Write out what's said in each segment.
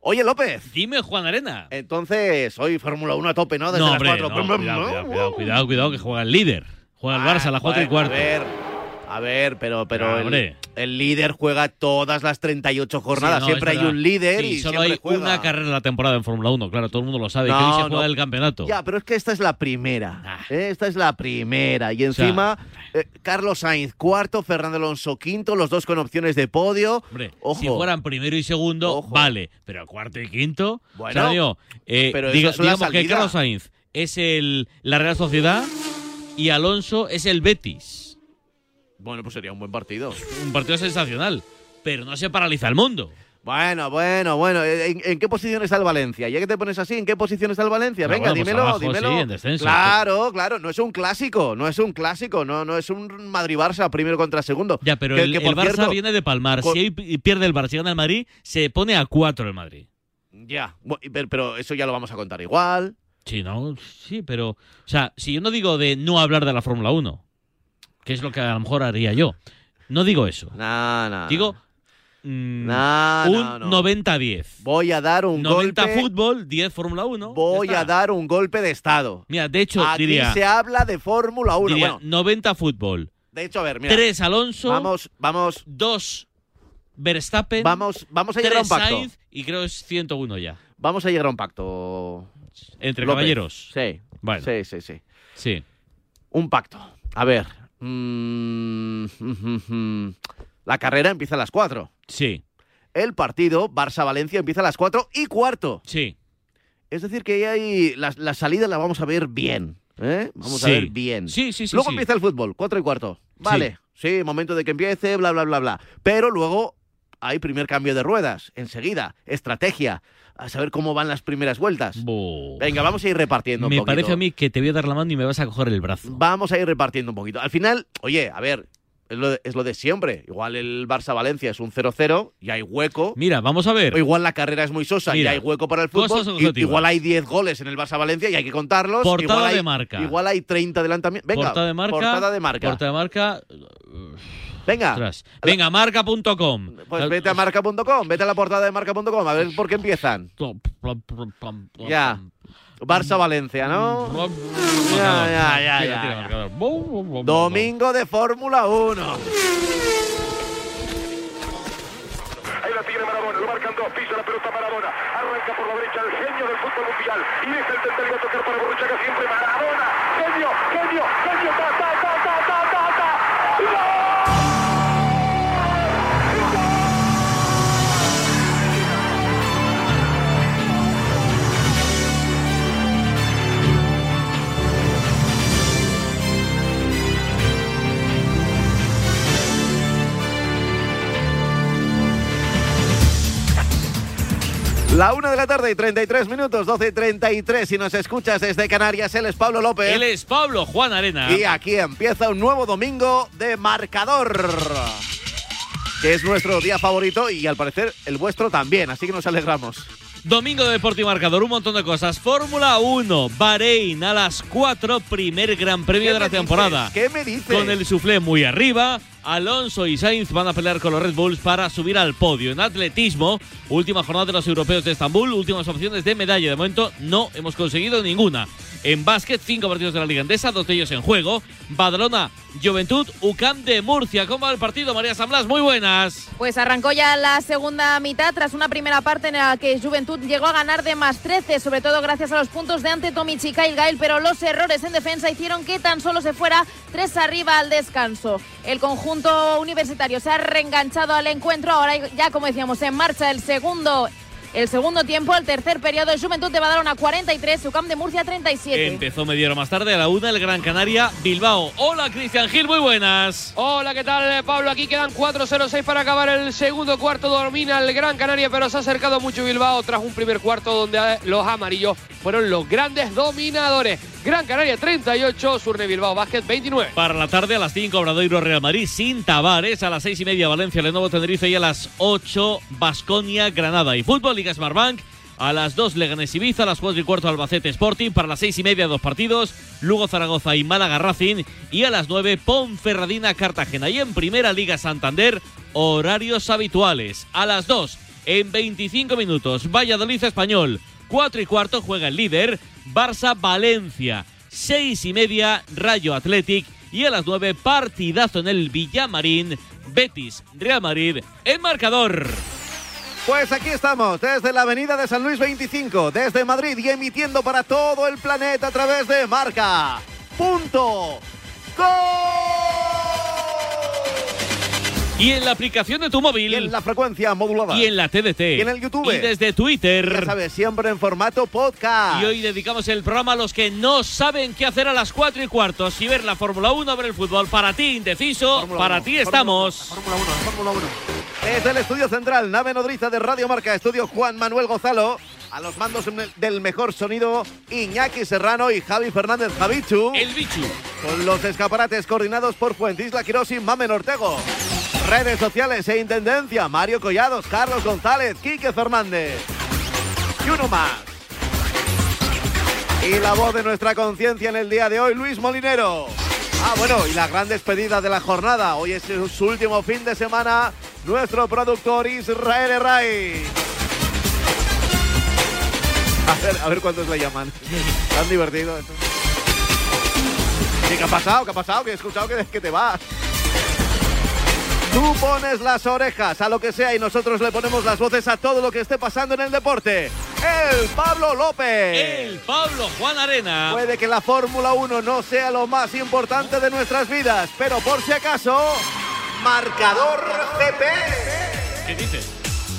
Oye, López. Dime, Juan Arena. Entonces, hoy Fórmula 1 a tope, ¿no? Desde no, las hombre, 4. no, cuidado, cuidado, cuidado, cuidado, que juega el líder. Juega el Barça a las 4 y cuarto. A ver, a ver, pero, pero Ah, el, líder juega todas las 38 jornadas. Sí, no, siempre hay un líder Sí, y solo siempre hay juega. una carrera en la temporada en Fórmula 1, claro, todo el mundo lo sabe. No, que hoy se no. juega el campeonato. Ya, pero es que esta es la primera. Ah. ¿eh? Esta es la primera. Y sea, encima, eh, Carlos Sainz cuarto, Fernando Alonso quinto, los dos con opciones de podio. Hombre, Ojo. si fueran primero y segundo, Ojo. vale, pero cuarto y quinto. Bueno, o sea, digo, eh, pero diga- digamos que. Carlos Sainz es el, la Real Sociedad y Alonso es el Betis. Bueno, pues sería un buen partido. Un partido sensacional, pero no se paraliza el mundo. Bueno, bueno, bueno. ¿En, en qué posición está el Valencia? Ya que te pones así, ¿en qué posición está el Valencia? Pero Venga, bueno, pues dímelo, abajo, dímelo. sí, en descenso. Claro, claro, no es un clásico, no es un clásico, no, no es un Madrid-Barça primero contra segundo. Ya, pero Que- el, que, el Barça cierto, viene de palmar. con- Si pierde el Barça y gana el Madrid, se pone a cuatro el Madrid. Ya, pero eso ya lo vamos a contar igual. Sí, ¿no? Sí, pero. O sea, si yo no digo de no hablar de la Fórmula 1, que es lo que a lo mejor haría yo, no digo eso. No, no. Digo mm, no, un no, no. 90-10. Voy a dar un 90 golpe. fútbol, 10 Fórmula 1. Voy a dar un golpe de estado. Mira, de hecho, Aquí diría, se habla de Fórmula 1. diría Bueno, 90 fútbol, de hecho, a ver, mira. 3 Alonso, Vamos, vamos, 2 Verstappen, vamos, vamos a llegar a un 3 pacto. Sainz y creo es 101 ya. Vamos a llegar a un pacto. Entre López. caballeros. Sí. Bueno. Sí, sí, sí. Sí. Un pacto. A ver. Mm, la carrera empieza a las 4. Sí. El partido Barça-Valencia empieza a las 4 y cuarto. Sí. Es decir, que ahí la, la salida la vamos a ver bien. ¿eh? Vamos a Sí. ver bien. Sí, sí, sí. luego sí. empieza el fútbol, 4 y cuarto. Vale. Sí. momento de que empiece, bla, bla, bla, bla. Pero luego hay primer cambio de ruedas. Enseguida. Estrategia. A saber cómo van las primeras vueltas. Bo. Venga, vamos a ir repartiendo un Me poquito. parece a mí que te voy a dar la mano y me vas a coger el brazo. Vamos a ir repartiendo un poquito. Al final, oye, a ver, es lo de, es lo de siempre. Igual el Barça-Valencia es un 0-0 y hay hueco. Mira, vamos a ver. O igual la carrera es muy sosa Mira, y hay hueco para el fútbol. y- igual hay 10 goles en el Barça-Valencia y hay que contarlos. Portada igual hay, de marca. Igual hay 30 adelantamientos. Venga, portada de marca. portada de marca. Portada de marca. Venga, Ostras. Venga, marca.com. pues vete a marca.com, vete a la portada de marca.com, a ver por qué empiezan. Ya. Barça-Valencia, ¿no? Ya, ya, ya, ya. Domingo de Fórmula 1. Ahí la tiene Maradona, lo marcan dos, pisa la pelota Maradona, arranca por la derecha el genio del fútbol mundial y deja el tentativo a tocar para Borruchaga siempre Maradona, genio, genio, genio, ta, ta, ta, ta, ta, ta, ta. La una de la tarde y 33 minutos, 12 y 33. Si nos escuchas desde Canarias, él es Pablo López. Él es Pablo Juan Arena. Y aquí empieza un nuevo domingo de marcador. Que es nuestro día favorito y al parecer el vuestro también, así que nos alegramos. Domingo de Deporte y Marcador, un montón de cosas. Fórmula 1, Bahrein a las 4, primer gran premio ¿Qué de la dices? temporada. ¿Qué me dices? Con el suflé muy arriba, Alonso y Sainz van a pelear con los Red Bulls para subir al podio. En atletismo, última jornada de los europeos de Estambul, últimas opciones de medalla. De momento no hemos conseguido ninguna. En básquet, cinco partidos de la Liga Endesa, dos de ellos en juego. Badalona, Juventud, UCAM de Murcia. ¿Cómo va el partido, María San Blas? Muy buenas. Pues arrancó ya la segunda mitad tras una primera parte en la que Juventud llegó a ganar de más 13, sobre todo gracias a los puntos de ante Tomic y Gael, pero los errores en defensa hicieron que tan solo se fuera tres arriba al descanso. El conjunto universitario se ha reenganchado al encuentro, ahora ya como decíamos en marcha el segundo el segundo tiempo, el tercer periodo, Juventud de Badalona 43, Sucam de Murcia 37. Empezó media hora más tarde a la una el Gran Canaria Bilbao. Hola Cristian Gil, muy buenas. Hola, ¿qué tal Pablo? Aquí quedan 4-0-6 para acabar el segundo cuarto. Domina el Gran Canaria, pero se ha acercado mucho Bilbao tras un primer cuarto donde los amarillos fueron los grandes dominadores. Gran Canaria 38, Surne Bilbao Básquet 29. Para la tarde a las 5, Obradoiro Real Madrid sin Tavares. A las 6 y media, Valencia, Lenovo Tenerife. Y a las 8, Basconia Granada. Y fútbol, Liga Smartbank. A las 2, Leganés Ibiza. A las 4 y cuarto, Albacete Sporting. Para las 6 y media, dos partidos. Lugo Zaragoza y Málaga Racing. Y a las 9, Ponferradina Cartagena. Y en Primera Liga Santander, horarios habituales. A las 2, en 25 minutos, Valladolid Español. 4 y cuarto juega el líder, Barça Valencia. 6 y media, Rayo Athletic. Y a las 9, partidazo en el Villamarín, Betis Real Madrid, en marcador. Pues aquí estamos, desde la avenida de San Luis 25, desde Madrid y emitiendo para todo el planeta a través de Marca. Punto. Y en la aplicación de tu móvil. Y en la frecuencia modulada. Y en la TDT. Y en el YouTube. Y desde Twitter. Ya sabes, siempre en formato podcast. Y hoy dedicamos el programa a los que no saben qué hacer a las 4 y cuarto. Si ver la Fórmula 1, ver el fútbol. Para ti, indeciso. Fórmula para 1, ti Fórmula estamos. 1, Fórmula 1, Fórmula 1. Desde el estudio central, nave nodriza de Radio Marca, estudio Juan Manuel Gozalo. A los mandos del mejor sonido, Iñaki Serrano y Javi Fernández Javichu. El bichu. Con los escaparates coordinados por Fuentisla Quirós y Mamen Ortego. Redes sociales e intendencia, Mario Collados, Carlos González, Quique Fernández. Y uno más. Y la voz de nuestra conciencia en el día de hoy, Luis Molinero. Ah, bueno, y la gran despedida de la jornada. Hoy es su último fin de semana. Nuestro productor Israel Ray. A ver, a ver cuántos le llaman. Tan divertido esto. ¿Qué ha pasado? ¿Qué ha pasado? Que he escuchado que, que te vas. Tú pones las orejas a lo que sea y nosotros le ponemos las voces a todo lo que esté pasando en el deporte. El Pablo López. El Pablo Juan Arena. Puede que la Fórmula 1 no sea lo más importante de nuestras vidas, pero por si acaso, marcador CP. ¿Qué dices?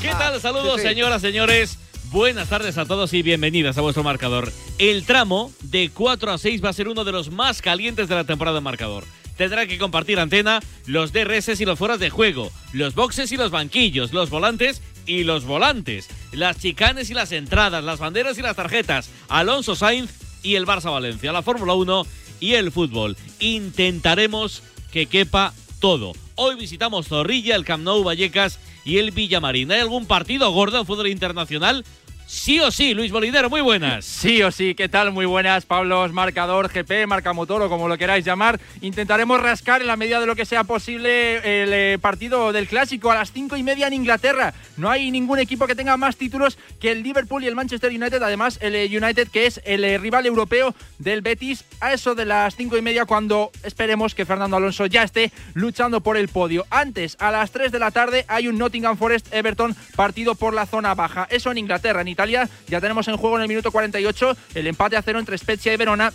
¿Qué Ah, tal? Saludos, sí, sí. señoras, señores. Buenas tardes a todos y bienvenidas a vuestro marcador. El tramo de 4 a 6 va a ser uno de los más calientes de la temporada de marcador. Tendrá que compartir antena los DRS y los fueras de juego, los boxes y los banquillos, los volantes y los volantes, las chicanes y las entradas, las banderas y las tarjetas, Alonso Sainz y el Barça Valencia, la Fórmula 1 y el fútbol. Intentaremos que quepa todo. Hoy visitamos Zorrilla, el Camp Nou, Vallecas y el Villamarín. ¿Hay algún partido gordo en fútbol internacional? Sí o sí, Luis Molinero, muy buenas. Sí o sí, ¿qué tal? Muy buenas, Pablo, marcador, GP, marca motor o como lo queráis llamar. Intentaremos rascar en la medida de lo que sea posible el eh, partido del clásico a las cinco y media en Inglaterra. No hay ningún equipo que tenga más títulos que el Liverpool y el Manchester United. Además, el eh, United, que es el eh, rival europeo del Betis, a eso de las cinco y media, cuando esperemos que Fernando Alonso ya esté luchando por el podio. Antes, a las 3 de la tarde, hay un Nottingham Forest Everton partido por la zona baja. Eso en Inglaterra. En Italia ya tenemos en juego en el minuto 48 el empate a cero entre Spezia y Verona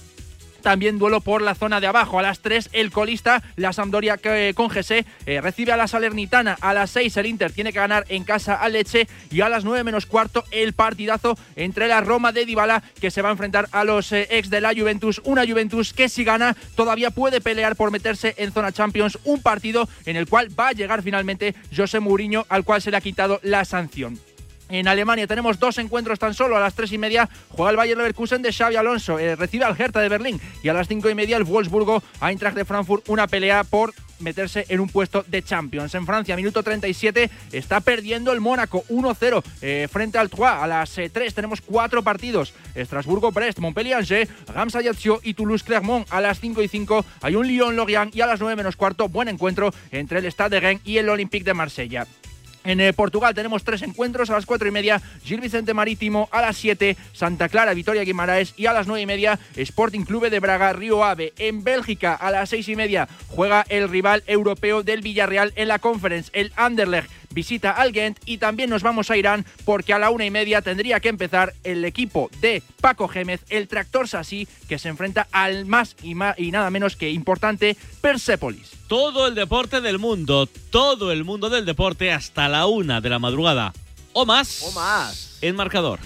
también duelo por la zona de abajo. A las 3 el colista, la Sampdoria eh, con GC, eh, recibe a la Salernitana. A las 6 el Inter tiene que ganar en casa a Leche. Y a las 9 menos cuarto el partidazo entre la Roma de Dybala que se va a enfrentar a los eh, ex de la Juventus. Una Juventus que si gana todavía puede pelear por meterse en zona Champions. Un partido en el cual va a llegar finalmente José Mourinho al cual se le ha quitado la sanción. En Alemania tenemos dos encuentros tan solo. A las tres y media juega el Bayer Leverkusen de Xavi Alonso. eh, recibe al Hertha de Berlín. Y a las cinco y media el Wolfsburgo Eintracht de Frankfurt. Una pelea por meterse en un puesto de Champions. En Francia, minuto 37, está perdiendo el Mónaco 1-0 eh, frente al Troyes. A las eh, 3 tenemos cuatro partidos. Estrasburgo-Brest, Montpellier-Angers, Reims-Ajaccio y Toulouse-Clermont. A las 5 y 5 hay un Lyon-Lorient y a las 9 menos cuarto, buen encuentro entre el Stade de Rennes y el Olympique de Marsella. En eh, Portugal tenemos tres encuentros a las cuatro y media, Gil Vicente Marítimo a las 7, Santa Clara, Vitoria Guimaraes y a las nueve y media, Sporting Clube de Braga, Río Ave. En Bélgica a las seis y media juega el rival europeo del Villarreal en la Conference, el Anderlecht visita al Ghent y también nos vamos a Irán porque a la una y media tendría que empezar el equipo de Paco Gémez, el tractor Sassi, que se enfrenta al más y, más y nada menos que importante Persepolis. Todo el deporte del mundo, todo el mundo del deporte hasta la una de la madrugada. O más. O más. En marcador.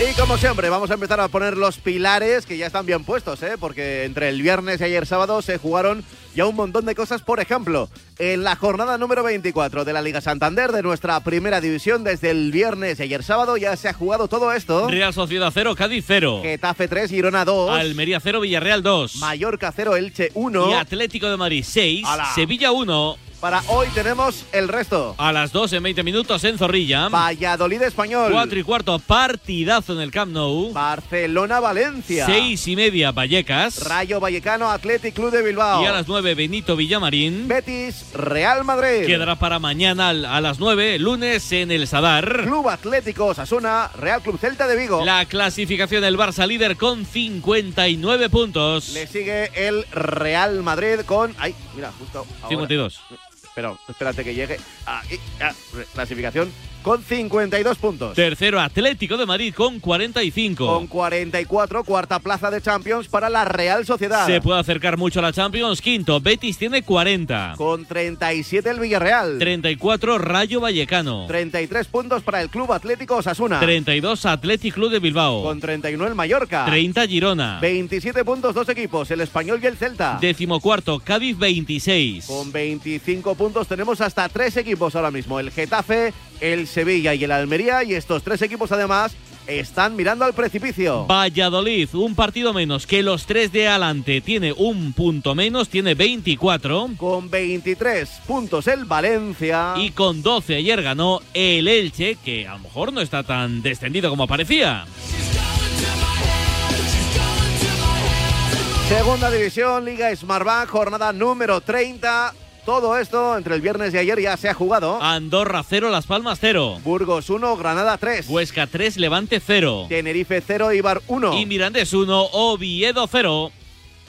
Y como siempre, vamos a empezar a poner los pilares que ya están bien puestos, ¿eh? porque entre el viernes y ayer sábado se jugaron ya un montón de cosas. Por ejemplo, en la jornada número 24 de la Liga Santander de nuestra primera división, desde el viernes y ayer sábado ya se ha jugado todo esto. Real Sociedad 0, Cádiz 0. Getafe 3, Girona 2. Almería 0, Villarreal 2. Mallorca 0, Elche 1. Y Atlético de Madrid 6, Sevilla 1. Para hoy tenemos el resto. A las 2 en 20 minutos en Zorrilla. Valladolid Español. 4 y cuarto, partidazo en el Camp Nou. Barcelona Valencia. 6 y media, Vallecas. Rayo Vallecano, Athletic Club de Bilbao. Y a las 9, Benito Villamarín. Betis, Real Madrid. Quedará para mañana a las 9, lunes en el Sadar. Club Atlético Sasuna, Real Club Celta de Vigo. La clasificación del Barça líder con 59 puntos. Le sigue el Real Madrid con. Ay, mira, justo. Ahora. 52 pero espérate que llegue. Ah, clasificación con 52 puntos. Tercero Atlético de Madrid con 45. Con 44, cuarta plaza de Champions para la Real Sociedad. Se puede acercar mucho a la Champions. Quinto, Betis tiene 40. Con 37 el Villarreal. 34 Rayo Vallecano. 33 puntos para el Club Atlético Osasuna. 32 Atlético Club de Bilbao. Con 31 el Mallorca. 30 Girona. 27 puntos dos equipos, el Español y el Celta. Décimo cuarto Cádiz 26. Con 25 puntos tenemos hasta tres equipos ahora mismo, el Getafe, el Sevilla y el Almería y estos tres equipos además están mirando al precipicio. Valladolid, un partido menos que los tres de adelante. Tiene un punto menos, tiene 24. Con 23 puntos el Valencia. Y con 12 ayer ganó el Elche, que a lo mejor no está tan descendido como parecía. Segunda división, Liga Smartbank, jornada número 30. Todo esto entre el viernes y ayer ya se ha jugado. Andorra 0, Las Palmas 0. Burgos 1, Granada 3. Huesca 3, Levante 0. Tenerife 0, Ibar 1. Y Mirandés 1, Oviedo 0.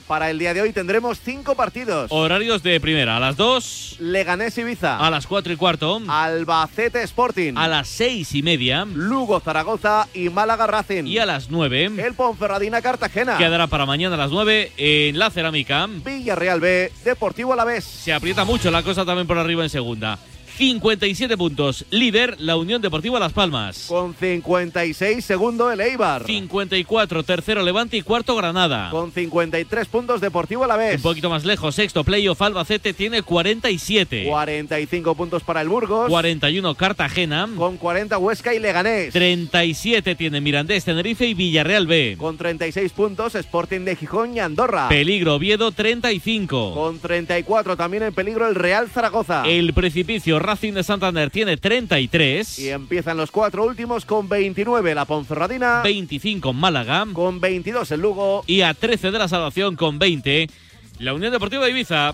Para el día de hoy tendremos cinco partidos. Horarios de primera. A las 2. Leganés Ibiza. A las 4 y cuarto. Albacete Sporting. A las 6 y media. Lugo Zaragoza y Málaga Racing. Y a las 9. El Ponferradina Cartagena. Quedará para mañana a las 9 en la Cerámica. Villarreal B, Deportivo Alavés. Se aprieta mucho la cosa también por arriba en segunda. 57 puntos. Líder, la Unión Deportiva Las Palmas. Con 56, segundo el Eibar. 54, tercero Levante y cuarto Granada. Con 53 puntos Deportivo Alavés. Un poquito más lejos, sexto Playoff Albacete tiene 47. 45 puntos para el Burgos. 41 Cartagena. Con 40 Huesca y Leganés. 37 tiene Mirandés, Tenerife y Villarreal B. Con 36 puntos Sporting de Gijón y Andorra. Peligro Oviedo 35. Con 34 también en peligro el Real Zaragoza. El precipicio Racing de Santander tiene 33. Y empiezan los cuatro últimos con 29 la Ponferradina. 25 Málaga. Con 22 el Lugo. Y a 13 de la salvación con 20 la Unión Deportiva de Ibiza.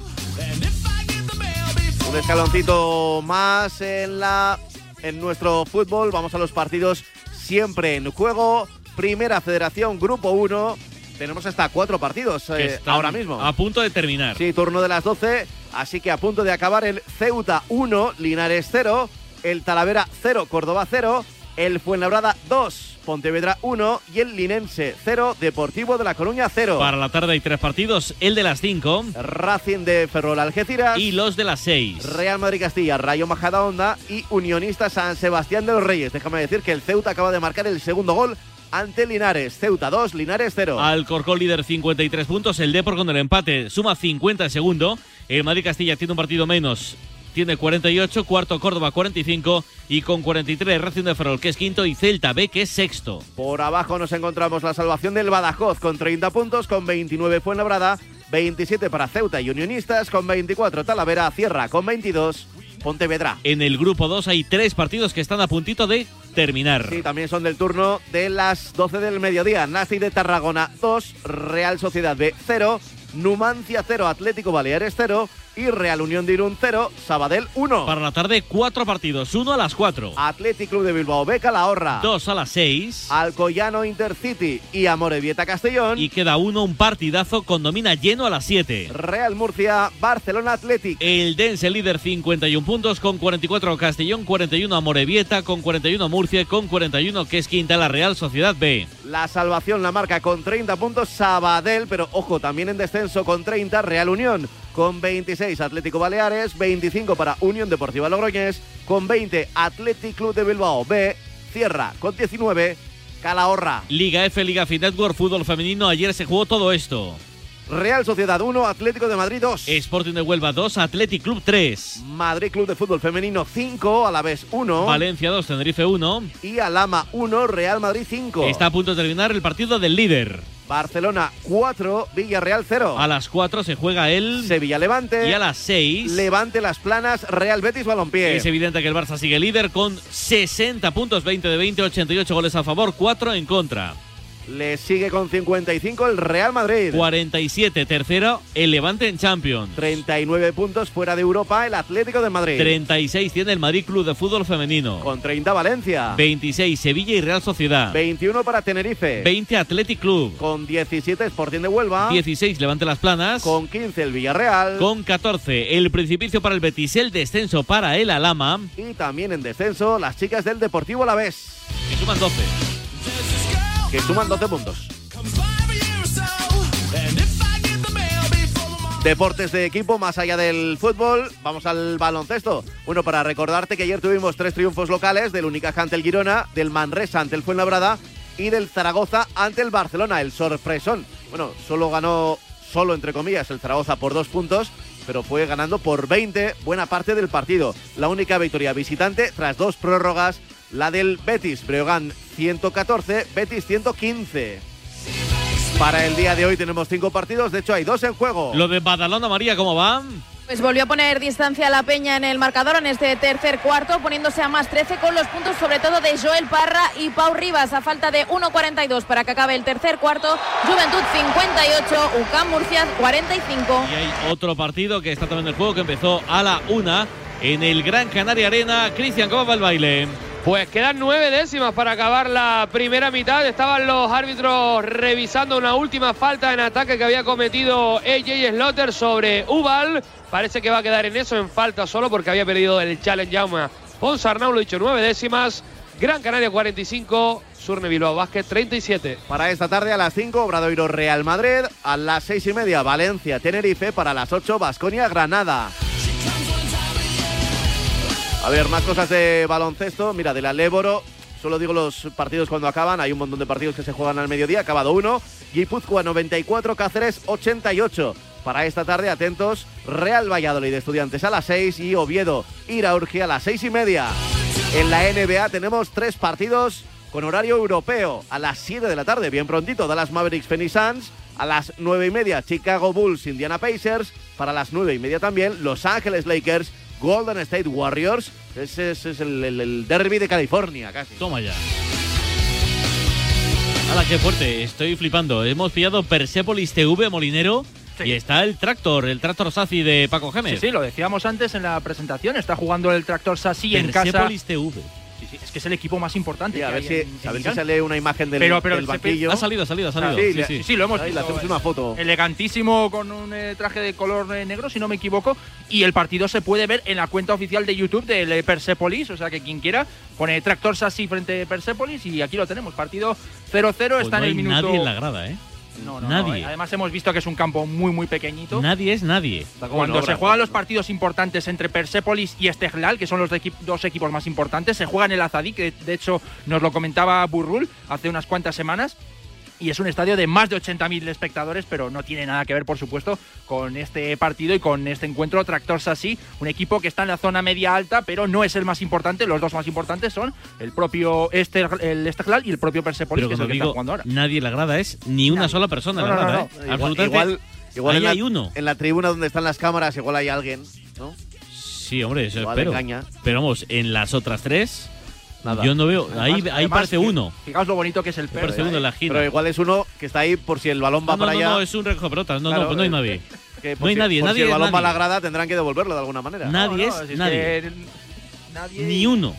Un escaloncito más en la en nuestro fútbol. Vamos a los partidos siempre en juego. Primera Federación Grupo 1. Tenemos hasta cuatro partidos eh, ahora mismo. A punto de terminar. Sí, turno de las 12. Así que a punto de acabar el Ceuta 1, Linares 0, el Talavera 0, Córdoba 0, el Fuenlabrada 2, Pontevedra 1 y el Linense 0, Deportivo de La Coruña 0. Para la tarde hay tres partidos, el de las 5. Racing de Ferrol Algeciras. Y los de las 6. Real Madrid Castilla, Rayo Majadahonda y Unionista San Sebastián de los Reyes. Déjame decir que el Ceuta acaba de marcar el segundo gol ante Linares. Ceuta 2, Linares 0. Alcorcón líder 53 puntos. El Depor con el empate suma 50 el segundo. El Madrid Castilla tiene un partido menos. Tiene 48, cuarto Córdoba 45 y con 43 Racing de Ferrol que es quinto y Celta B que es sexto. Por abajo nos encontramos la salvación del Badajoz con 30 puntos, con 29 Fuenlabrada, 27 para Ceuta y Unionistas, con 24 Talavera, Cierra con 22 Pontevedra. En el grupo 2 hay tres partidos que están a puntito de terminar. Sí, también son del turno de las 12 del mediodía. Nasi de Tarragona 2, Real Sociedad B 0, Numancia 0, Atlético Baleares 0 y Real Unión de Irún 0, Sabadell 1. Para la tarde, cuatro partidos. Uno a las cuatro. Athletic Club de Bilbao B, Calahorra. Dos a las seis. Alcoyano Intercity y Amorebieta Castellón. Y queda uno, un partidazo con domina lleno a las siete. Real Murcia, Barcelona Athletic. El Dense líder 51 puntos con 44 Castellón, 41 Amorebieta, con 41 Murcia, con 41 que es quinta la Real Sociedad B. La salvación la marca con 30 puntos Sabadell, pero ojo, también en descenso con 30 Real Unión. Con 26 Atlético Baleares, 25 para Unión Deportiva Logroñés, con 20 Athletic Club de Bilbao B, cierra con 19 Calahorra. Liga F, Liga Fit Network, fútbol femenino. Ayer se jugó todo esto. Real Sociedad 1, Atlético de Madrid 2. Sporting de Huelva 2, Athletic Club 3. Madrid Club de Fútbol Femenino 5, a la vez 1. Valencia 2, Tenerife 1. Y Alama 1, Real Madrid 5. Está a punto de terminar el partido del líder. Barcelona 4, Villarreal 0. A las 4 se juega el Sevilla Levante. Y a las 6 Levante Las Planas, Real Betis Balompié. Es evidente que el Barça sigue líder con 60 puntos, 20 de 20, 88 goles a favor, 4 en contra. Le sigue con 55 el Real Madrid. 47 tercero el Levante en Champions. 39 puntos fuera de Europa el Atlético de Madrid. 36 tiene el Madrid Club de Fútbol Femenino. Con 30 Valencia. 26 Sevilla y Real Sociedad. 21 para Tenerife. 20 Athletic Club. Con 17 Sporting de Huelva. 16 Levante Las Planas. Con 15 el Villarreal. Con 14 el Principicio para el Betis, el descenso para el Alama. Y también en descenso las chicas del Deportivo Alavés. Que suman 12 que suman 12 puntos. Deportes de equipo, más allá del fútbol, vamos al baloncesto. Bueno, para recordarte que ayer tuvimos tres triunfos locales del Unicaja ante el Girona, del Manresa ante el Fuenlabrada y del Zaragoza ante el Barcelona, el sorpresón. Bueno, solo ganó, solo entre comillas, el Zaragoza por dos puntos, pero fue ganando por 20 buena parte del partido. La única victoria visitante tras dos prórrogas la del Betis, Breogán 114, Betis 115. Para el día de hoy tenemos cinco partidos, de hecho hay dos en juego. Lo de Badalona María, ¿cómo va? Pues volvió a poner distancia a la Peña en el marcador en este tercer cuarto, poniéndose a más 13 con los puntos sobre todo de Joel Parra y Pau Rivas a falta de 1.42 para que acabe el tercer cuarto. Juventud 58, UCAM Murcia 45. Y hay otro partido que está también en el juego que empezó a la una en el Gran Canaria Arena. Cristian, ¿cómo va el baile? Pues quedan nueve décimas para acabar la primera mitad. Estaban los árbitros revisando una última falta en ataque que había cometido AJ Slaughter sobre Ubal. Parece que va a quedar en eso, en falta solo porque había perdido el challenge Jauma Ponsarnau, lo dicho, nueve décimas. Gran Canaria 45, Surne Bilbao Vázquez 37. Para esta tarde a las 5, Obradoiro Real Madrid. A las seis y media, Valencia Tenerife. Para las 8, Basconia Granada. A ver, más cosas de baloncesto. Mira, de la Léboro, solo digo los partidos cuando acaban. Hay un montón de partidos que se juegan al mediodía. Acabado uno. Guipúzcoa 94, Cáceres 88. Para esta tarde, atentos, Real Valladolid Estudiantes a las 6 y Oviedo, Iraurgia a las 6 y media. En la NBA tenemos tres partidos con horario europeo. A las 7 de la tarde, bien prontito, Dallas Mavericks, Phoenix Suns. A las 9 y media, Chicago Bulls, Indiana Pacers. Para las 9 y media también, Los Ángeles Lakers, Golden State Warriors. Ese, ese es el, el, el, derby de California, casi. Toma ya. ¡Hala, qué fuerte! Estoy flipando. Hemos pillado Persepolis TV Molinero. Sí. Y está el tractor, el tractor Saci de Paco Gémez. Sí, sí, lo decíamos antes en la presentación. Está jugando el tractor Saci en casa. Persepolis TV. Sí, sí, es que es el equipo más importante. Sí, a, ver si, en, a ver si sale una imagen del, pero, pero del banquillo. Ha salido, ha salido, ha salido. Ah, sí, sí, sí, sí, lo hemos Ahí visto. le hacemos una foto. Elegantísimo con un eh, traje de color eh, negro, si no me equivoco. Y el partido se puede ver en la cuenta oficial de YouTube del eh, Persepolis. O sea que quien quiera pone tractor Sassy frente a Persepolis. Y aquí lo tenemos. Partido 0-0. Pues está no en el hay minuto. nadie en la grada, ¿eh? No, no, nadie. No. Además hemos visto que es un campo muy, muy pequeñito. Nadie es nadie. Cuando se juegan los partidos importantes entre Persepolis y Esteglal, que son los equi dos equipos más importantes, se juega en el Azadí, que de hecho nos lo comentaba Burrul hace unas cuantas semanas. Y es un estadio de más de 80.000 espectadores, pero no tiene nada que ver, por supuesto, con este partido y con este encuentro. Tractor Sassy, un equipo que está en la zona media alta, pero no es el más importante. Los dos más importantes son el propio Ester, el Esteglal y el propio Persepolis, pero que es el que digo, está jugando ahora. Nadie en la grada es ni una Nadie. sola persona No, la no, grada, no, ¿eh? Igual, igual, igual ahí en la, hay uno. En la tribuna donde están las cámaras, igual hay alguien, ¿no? Sí, hombre, eso Igual espero. engaña. Pero vamos, en las otras tres, Nada. Yo no veo. Ahí, Además- ahí además, parece uno. Fijaos lo bonito que es el perro. parece uno en la esquina. Pero igual es uno que está ahí por si el balón va no, no, para no, allá. no, es un recoge pelota. No, Claro, no, pues no hay eh, nadie. que no hay si- nadie, por nadie Si el balón va a la grada tendrán que devolverlo de alguna manera. Nadie No, no, es si es nadie. que nadie- Ni uno.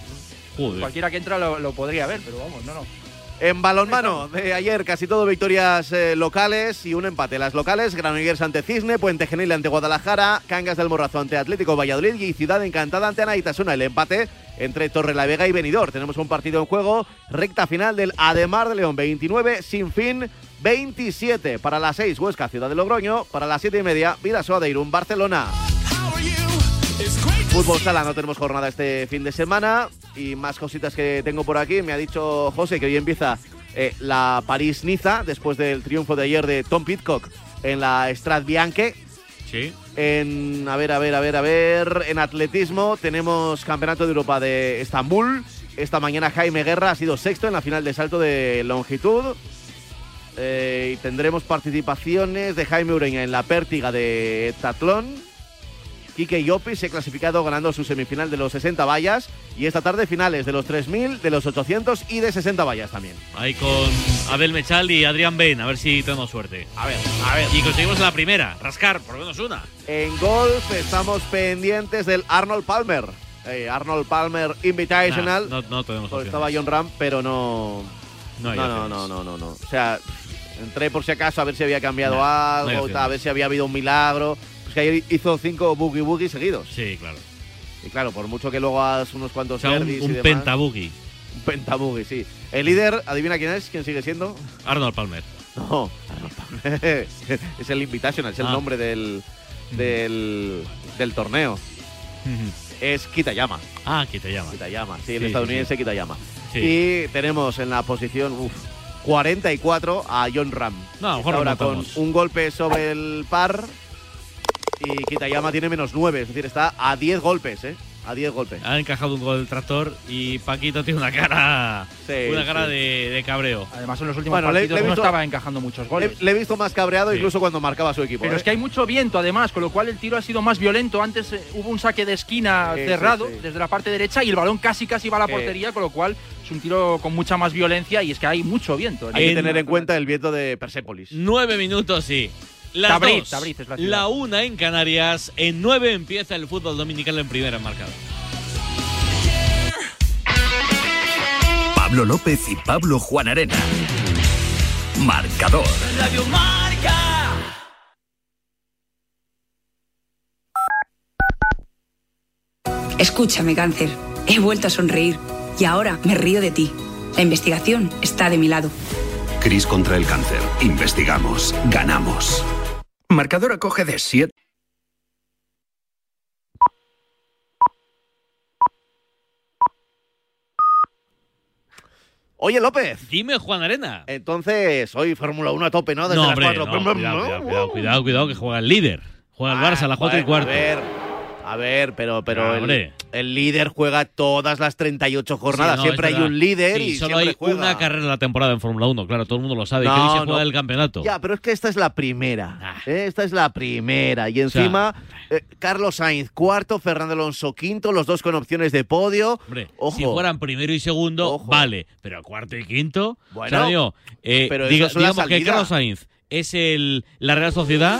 Joder. Cualquiera que entra lo, lo podría ver, pero vamos, no, no. En balonmano de ayer casi todo victorias eh, locales y un empate. Las locales, Granollers ante Cisne, Puente Genil ante Guadalajara, Cangas del Morrazo ante Atlético Valladolid y Ciudad Encantada ante Anaitasuna. El empate entre Torrelavega y Benidorm. Tenemos un partido en juego, recta final del Ademar de León 29, sin fin 27. Para las 6, Huesca, Ciudad de Logroño. Para las 7 y media, Vidasoa de Irún, Barcelona. Fútbol sala, no tenemos jornada este fin de semana. Y más cositas que tengo por aquí. Me ha dicho José que hoy empieza eh, la París-Niza, después del triunfo de ayer de Tom Pitcock en la Strat Bianche. Sí. En, a ver, a ver, a ver, a ver. En atletismo tenemos Campeonato de Europa de Estambul. Esta mañana Jaime Guerra ha sido sexto en la final de salto de longitud. Eh, y tendremos participaciones de Jaime Ureña en la pértiga de tatlón. Quique Llopis se ha clasificado ganando su semifinal de los 60 vallas. Y esta tarde finales de los 3000, de los 800 y de 60 vallas también. Ahí con Abel Mechal y Adrián Ben. A ver si tenemos suerte. A ver, a ver. Y conseguimos la primera. Rascar, por lo menos una. En golf estamos pendientes del Arnold Palmer. Eh, Arnold Palmer Invitational. Nah, no, no tenemos Pues estaba John Ram, pero no. No no, no, no, no, no, no. O sea, entré por si acaso a ver si había cambiado No, no hay algo, tal, a ver si había habido un milagro. Pues que ayer hizo cinco boogie boogie seguidos. Sí, claro. Y claro, por mucho que luego hagas unos O cuantos sea, un, birdies y un. Un pentaboogie, sí. El líder, adivina quién es, quién sigue siendo. Arnold Palmer. No, Arnold Palmer. es el Invitational, es el Ah. nombre del, del, del torneo. Es Kitayama. ah, llama. Kitayama, sí, el Sí, estadounidense sí, Kitayama. Sí. Y tenemos en la posición uf, 44 a John Ram. No, mejor Ahora con un golpe sobre el par y Kitayama tiene menos 9, es decir, está a 10 golpes, ¿eh? A 10 golpes. Ha encajado un gol del tractor y Paquito tiene una cara. Sí, una cara sí. de, de cabreo. Además, en los últimos Bueno, le- partidos le he no visto- estaba encajando muchos Le, goles. le he visto más cabreado Sí. incluso cuando marcaba su equipo. Pero ¿eh? es que hay mucho viento además, con lo cual el tiro ha sido más violento. Antes eh, hubo un saque de esquina cerrado sí. desde la parte derecha y el balón casi casi va a la Sí. portería, con lo cual es un tiro con mucha más violencia y es que hay mucho viento. Hay que en- tener en cuenta el viento de Persépolis. Nueve minutos, sí. Las Tabriz, dos. Tabriz es la ciudad. la una en Canarias. En nueve empieza el fútbol dominical en primera marcada. Pablo López y Pablo Juan Arena. Marcador. Escúchame, cáncer. He vuelto a sonreír y ahora me río de ti. La investigación está de mi lado. Cris contra el cáncer. Investigamos. Ganamos. Marcador acoge de 7. Oye, López. Dime, Juan Arena. Entonces, hoy Fórmula 1 a tope, ¿no? Desde no, las hombre, 4. no, cuidado, cuidado, cuidado, cuidado, que juega el líder. Juega el Barça a las cuatro y Ah, Bueno, cuarto. A ver, a ver, pero, pero Ah, el, líder juega todas las 38 jornadas. Sí, no, siempre hay un líder Sí, y solo siempre hay juega. una carrera la temporada en Fórmula 1, claro, todo el mundo lo sabe. No, que hoy se juega el campeonato. Ya, pero es que esta es la primera. Ah. ¿eh? Esta es la primera. Y encima, eh, Carlos Sainz cuarto, Fernando Alonso quinto, los dos con opciones de podio. Hombre, Ojo. si fueran primero y segundo, Ojo. vale. Pero cuarto y quinto. Bueno, o sea, digo, eh, pero diga- digamos que. Carlos Sainz es el, la Real Sociedad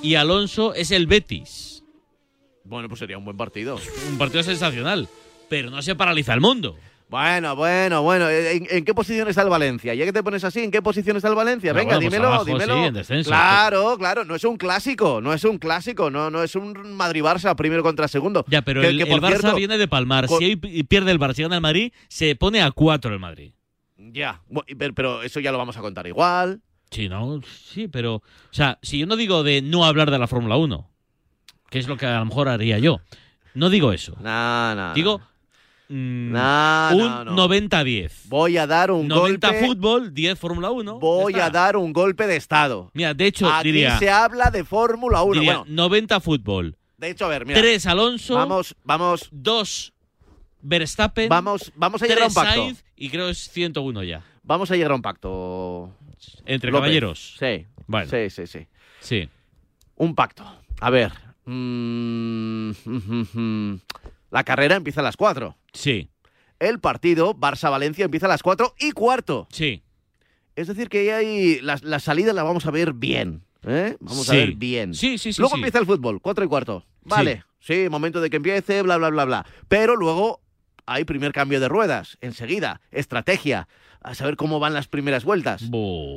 y Alonso es el Betis. Bueno, pues sería un buen partido. Un partido sensacional. Pero no se paraliza el mundo. Bueno, bueno, bueno. ¿En, en qué posición está el Valencia? Ya que te pones así, ¿en qué posición está el Valencia? Venga, bueno, pues dímelo, abajo, dímelo. sí, en descenso. Claro, claro. No es un clásico, no es un clásico, no, no es un Madrid-Barça primero contra segundo. Ya, pero Que- el, que, el Barça cierto, viene de palmar. con- Si pierde el Barça y gana el Madrid, se pone a cuatro el Madrid. Ya, pero eso ya lo vamos a contar igual. Sí, ¿no? Sí, pero. O sea, si yo no digo de no hablar de la Fórmula 1, que es lo que a lo mejor haría yo, no digo eso. No, no. Digo. mm, no, un no, no. 90-10. Voy a dar un 90 golpe. fútbol, 10 Fórmula 1. Voy a dar un golpe de estado. Mira, de hecho, Aquí diría, se habla de Fórmula 1. diría Bueno, 90 fútbol, de hecho, a ver, mira. 3 Alonso, Vamos, vamos, 2 Verstappen, vamos, vamos a llegar a un 3 pacto. Sainz y creo es 101 ya. Vamos a llegar a un pacto. Entre López. caballeros. Sí. Bueno. Sí, sí, sí. Sí. Un pacto. A ver. Mm, La carrera empieza a las 4. Sí. el partido Barça-Valencia empieza a las 4 y cuarto. Sí. Es decir, que ahí la, la salida la vamos a ver bien. ¿eh? Vamos a Sí. ver bien. Sí, sí, sí, Luego sí. empieza el fútbol, 4 y cuarto. Vale, sí. momento de que empiece, bla, bla, bla, bla. Pero luego hay primer cambio de ruedas, enseguida, estrategia, a saber cómo van las primeras vueltas.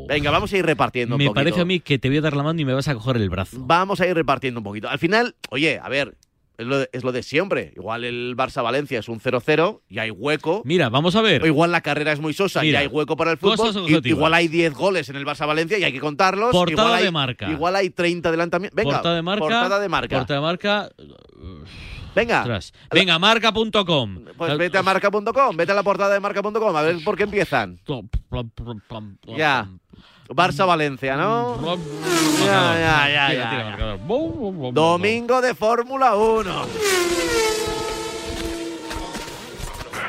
Venga, vamos a ir repartiendo un Me poquito. parece a mí que te voy a dar la mano y me vas a coger el brazo. Vamos a ir repartiendo un poquito. Al final, oye, a ver, es lo de, es lo de siempre. Igual el Barça-Valencia es un 0-0 y hay hueco. Mira, vamos a ver. O igual la carrera es muy sosa Mira, y hay hueco para el fútbol. Objetivas. igual hay 10 goles en el Barça-Valencia y hay que contarlos. Portada igual hay, de marca. Igual hay 30 adelantamientos. Venga, portada de marca. portada de marca. Portada de marca. Venga. Ostras. Venga, marca.com. Pues vete a marca.com, vete a la portada de marca.com, a ver por qué empiezan. Ya. Barça-Valencia, ¿no? Ya, ya, ya, ya, Domingo de Fórmula 1.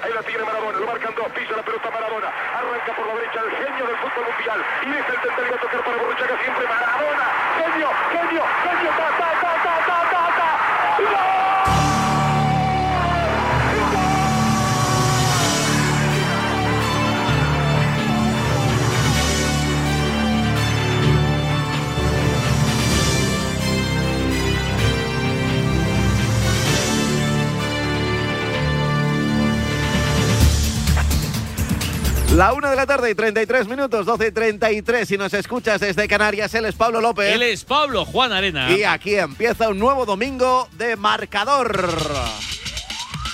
Ahí la tiene Maradona, lo marcan dos, pisa la pelota Maradona, arranca por la derecha el genio del fútbol mundial y deja el tentativo a tocar para Borruchaga siempre Maradona, genio, genio, genio, La una de la tarde y 33 minutos, 12 y 33. Si nos escuchas desde Canarias, él es Pablo López. Él es Pablo Juan Arena. Y aquí empieza un nuevo domingo de marcador.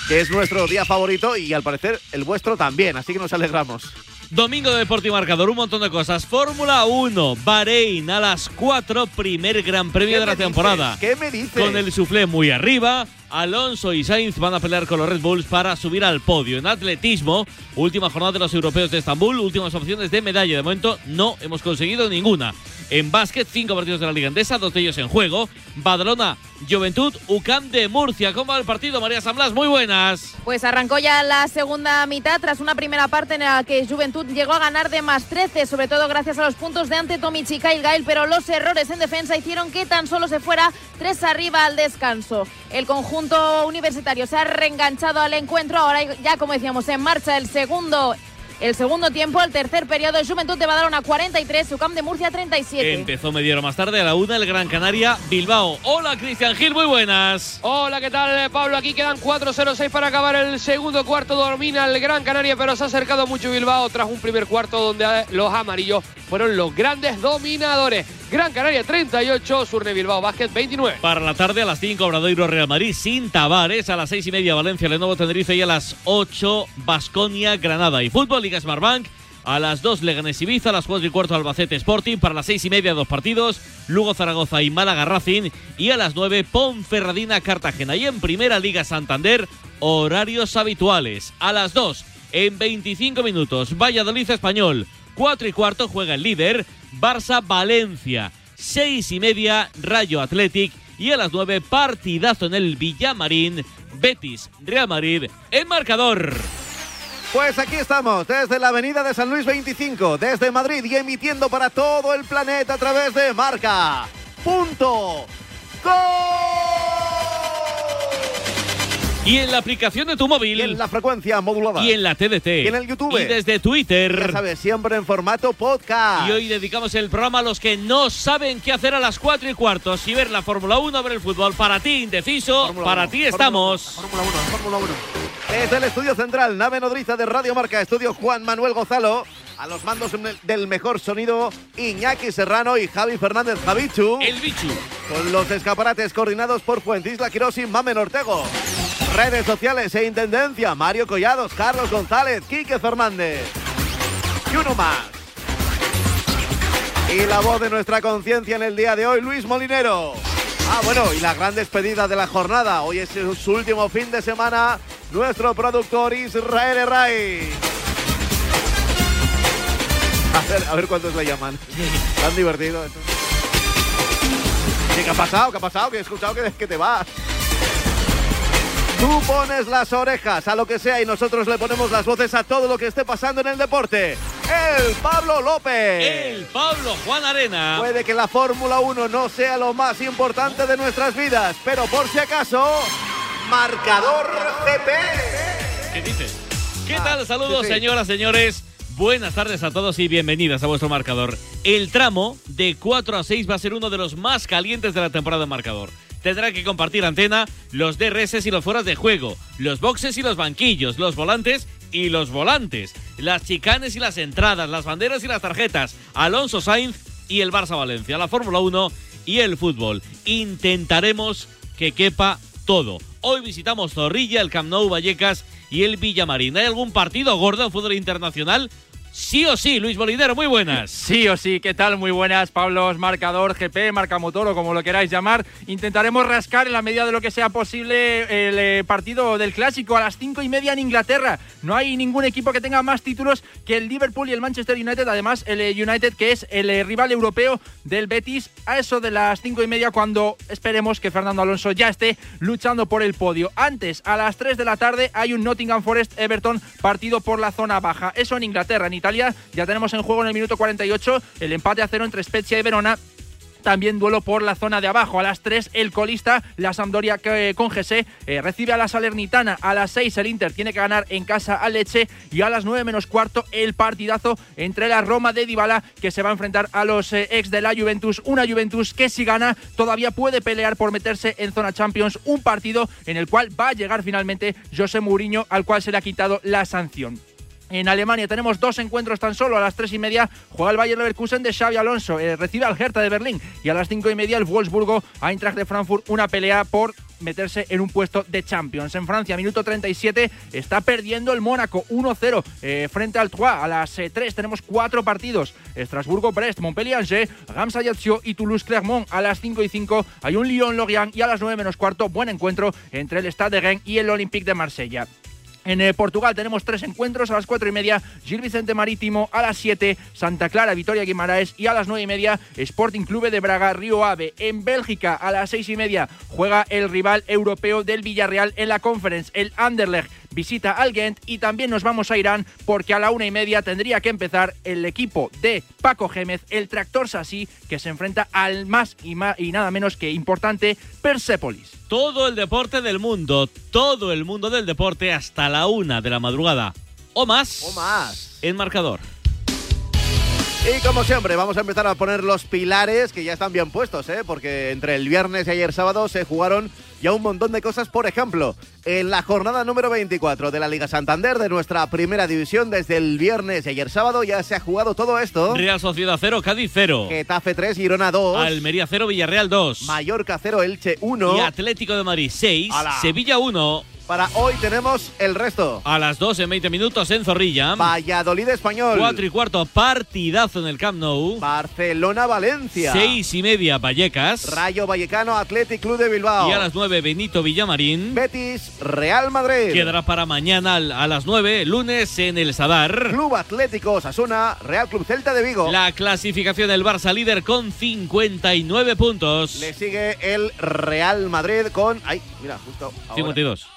Que es nuestro día favorito y al parecer el vuestro también, así que nos alegramos. Domingo de Deportivo Marcador, un montón de cosas. Fórmula 1, Bahrein a las 4, primer gran premio ¿Qué de la dices? temporada. ¿Qué me dices? Con el suflé muy arriba, Alonso y Sainz van a pelear con los Red Bulls para subir al podio. En atletismo, última jornada de los europeos de Estambul, últimas opciones de medalla. De momento no hemos conseguido ninguna. En básquet, cinco partidos de la Liga Endesa, dos de ellos en juego. Badalona, Juventud, UCAM de Murcia. ¿Cómo va el partido, María San Blas? Muy buenas. Pues arrancó ya la segunda mitad tras una primera parte en la que Juventud llegó a ganar de más 13, sobre todo gracias a los puntos de ante Tomic y Gael, pero los errores en defensa hicieron que tan solo se fuera tres arriba al descanso. El conjunto universitario se ha reenganchado al encuentro, ahora ya como decíamos en marcha el segundo el segundo tiempo, el tercer periodo, Juventud de Badalona 43, UCAM de Murcia 37. Empezó media hora más tarde a la una el Gran Canaria Bilbao. Hola Cristian Gil, muy buenas. Hola, ¿qué tal, eh, Pablo? Aquí quedan 4-0-6 para acabar el segundo cuarto. Domina el Gran Canaria, pero se ha acercado mucho Bilbao tras un primer cuarto donde los amarillos fueron los grandes dominadores. Gran Canaria 38, Surne Bilbao Básquet 29. Para la tarde a las 5, Obradoiro Real Madrid sin Tavares. A las 6 y media, Valencia, Lenovo Tenerife. Y a las 8, Basconia Granada. Y fútbol, Liga Smartbank. A las 2, Leganés Ibiza. A las 4 y cuarto, Albacete Sporting. Para las 6 y media, dos partidos. Lugo Zaragoza y Málaga Racing. Y a las 9, Ponferradina Cartagena. Y en Primera Liga Santander, horarios habituales. A las 2, en 25 minutos, Valladolid Español. 4 y cuarto juega el líder, Barça Valencia. 6 y media, Rayo Athletic. Y a las 9, partidazo en el Villamarín, Betis Real Madrid en marcador. Pues aquí estamos, desde la avenida de San Luis 25, desde Madrid y emitiendo para todo el planeta a través de Marca. Punto. Y en la aplicación de tu móvil. Y en la frecuencia modulada. Y en la TDT. Y en el YouTube. Y desde Twitter. Ya sabes, siempre en formato podcast. Y hoy dedicamos el programa a los que no saben qué hacer a las 4 y cuarto. Si ver la Fórmula 1, ver el fútbol. Para ti, indeciso. Para 1, ti estamos. 1, Fórmula 1, Fórmula 1. Desde el estudio central, nave nodriza de Radio Marca, estudio Juan Manuel Gozalo. A los mandos del mejor sonido, Iñaki Serrano y Javi Fernández Javichu. El bichu. Con los escaparates coordinados por Fuentisla Quirós y Mamen Ortego. Redes sociales e intendencia, Mario Collados, Carlos González, Quique Fernández. Y uno más. Y la voz de nuestra conciencia en el día de hoy, Luis Molinero. Ah, bueno, y la gran despedida de la jornada. Hoy es su último fin de semana. Nuestro productor Israel Herray. A ver, a ver cuántos le llaman. Tan divertido. esto. ¿Qué ¿Qué ha pasado? ¿Qué ha pasado? Que he escuchado que, que te vas. Tú pones las orejas a lo que sea y nosotros le ponemos las voces a todo lo que esté pasando en el deporte. El Pablo López. El Pablo Juan Arena. Puede que la Fórmula 1 no sea lo más importante de nuestras vidas, pero por si acaso, marcador CP. ¿Qué dices? ¿Qué tal? Saludos, señoras, señores. Buenas tardes a todos y bienvenidas a vuestro marcador. El tramo de 4 a 6 va a ser uno de los más calientes de la temporada de marcador. Tendrá que compartir antena los DRS y los fueras de juego, los boxes y los banquillos, los volantes y los volantes, las chicanes y las entradas, las banderas y las tarjetas, Alonso Sainz y el Barça Valencia, la Fórmula 1 y el fútbol. Intentaremos que quepa todo. Hoy visitamos Zorrilla, el Camp Nou, Vallecas y el Villamarín. ¿Hay algún partido gordo en fútbol internacional? Sí o sí, Luis Bolidero, muy buenas. Sí o sí, ¿qué tal? Muy buenas, Pablo, marcador, GP, marca motor o como lo queráis llamar. Intentaremos rascar en la medida de lo que sea posible el eh, partido del clásico a las cinco y media en Inglaterra. No hay ningún equipo que tenga más títulos que el Liverpool y el Manchester United. Además, el eh, United, que es el eh, rival europeo del Betis, a eso de las cinco y media, cuando esperemos que Fernando Alonso ya esté luchando por el podio. Antes, a las 3 de la tarde, hay un Nottingham Forest Everton partido por la zona baja. Eso en Inglaterra, ya tenemos en juego en el minuto 48 el empate a cero entre Spezia y Verona también duelo por la zona de abajo. A las 3 el colista, la Sampdoria eh, con GC, eh, recibe a la Salernitana. A las 6 el Inter tiene que ganar en casa a Leche. Y a las 9 menos cuarto el partidazo entre la Roma de Dybala que se va a enfrentar a los eh, ex de la Juventus. Una Juventus que si gana todavía puede pelear por meterse en zona Champions. Un partido en el cual va a llegar finalmente José Mourinho al cual se le ha quitado la sanción. En Alemania tenemos dos encuentros tan solo. A las tres y media juega el Bayern Leverkusen de Xavi Alonso. Eh, recibe al Hertha de Berlín. Y a las cinco y media el Wolfsburgo Eintracht de Frankfurt. Una pelea por meterse en un puesto de Champions. En Francia, minuto 37, está perdiendo el Mónaco 1-0 eh, frente al Troyes. A las 3 eh, tenemos cuatro partidos. Estrasburgo-Brest, Montpellier-Angers, Reims-Ajaccio y Toulouse-Clermont. A las 5 y 5 hay un Lyon-Lorient y a las 9 menos cuarto, buen encuentro entre el Stade de Rennes y el Olympique de Marsella. En eh, Portugal tenemos tres encuentros a las cuatro y media, Gil Vicente Marítimo a las 7, Santa Clara, Vitoria Guimaraes y a las nueve y media, Sporting Clube de Braga, Río Ave. En Bélgica a las seis y media juega el rival europeo del Villarreal en la Conference, el Anderlecht visita al Ghent y también nos vamos a Irán porque a la una y media tendría que empezar el equipo de Paco Gémez, el tractor Sassi, que se enfrenta al más y, más y nada menos que importante Persepolis. Todo el deporte del mundo, todo el mundo del deporte hasta la una de la madrugada. O más. O más. En marcador. Y como siempre, vamos a empezar a poner los pilares que ya están bien puestos, ¿eh? porque entre el viernes y ayer sábado se jugaron ya un montón de cosas. Por ejemplo, en la jornada número 24 de la Liga Santander de nuestra primera división, desde el viernes y ayer sábado ya se ha jugado todo esto. Real Sociedad 0, Cádiz 0. Getafe 3, Girona 2. Almería 0, Villarreal 2. Mallorca 0, Elche 1. Y Atlético de Madrid 6, Sevilla 1. Para hoy tenemos el resto. A las 2 en 20 minutos en Zorrilla. Valladolid Español. 4 y cuarto, partidazo en el Camp Nou. Barcelona Valencia. 6 y media, Vallecas. Rayo Vallecano, Athletic Club de Bilbao. Y a las 9, Benito Villamarín. Betis, Real Madrid. Quedará para mañana a las 9, lunes en el Sadar. Club Atlético Osasuna, Real Club Celta de Vigo. La clasificación del Barça líder con 59 puntos. Le sigue el Real Madrid con. Ay, mira, justo. Ahora. 52.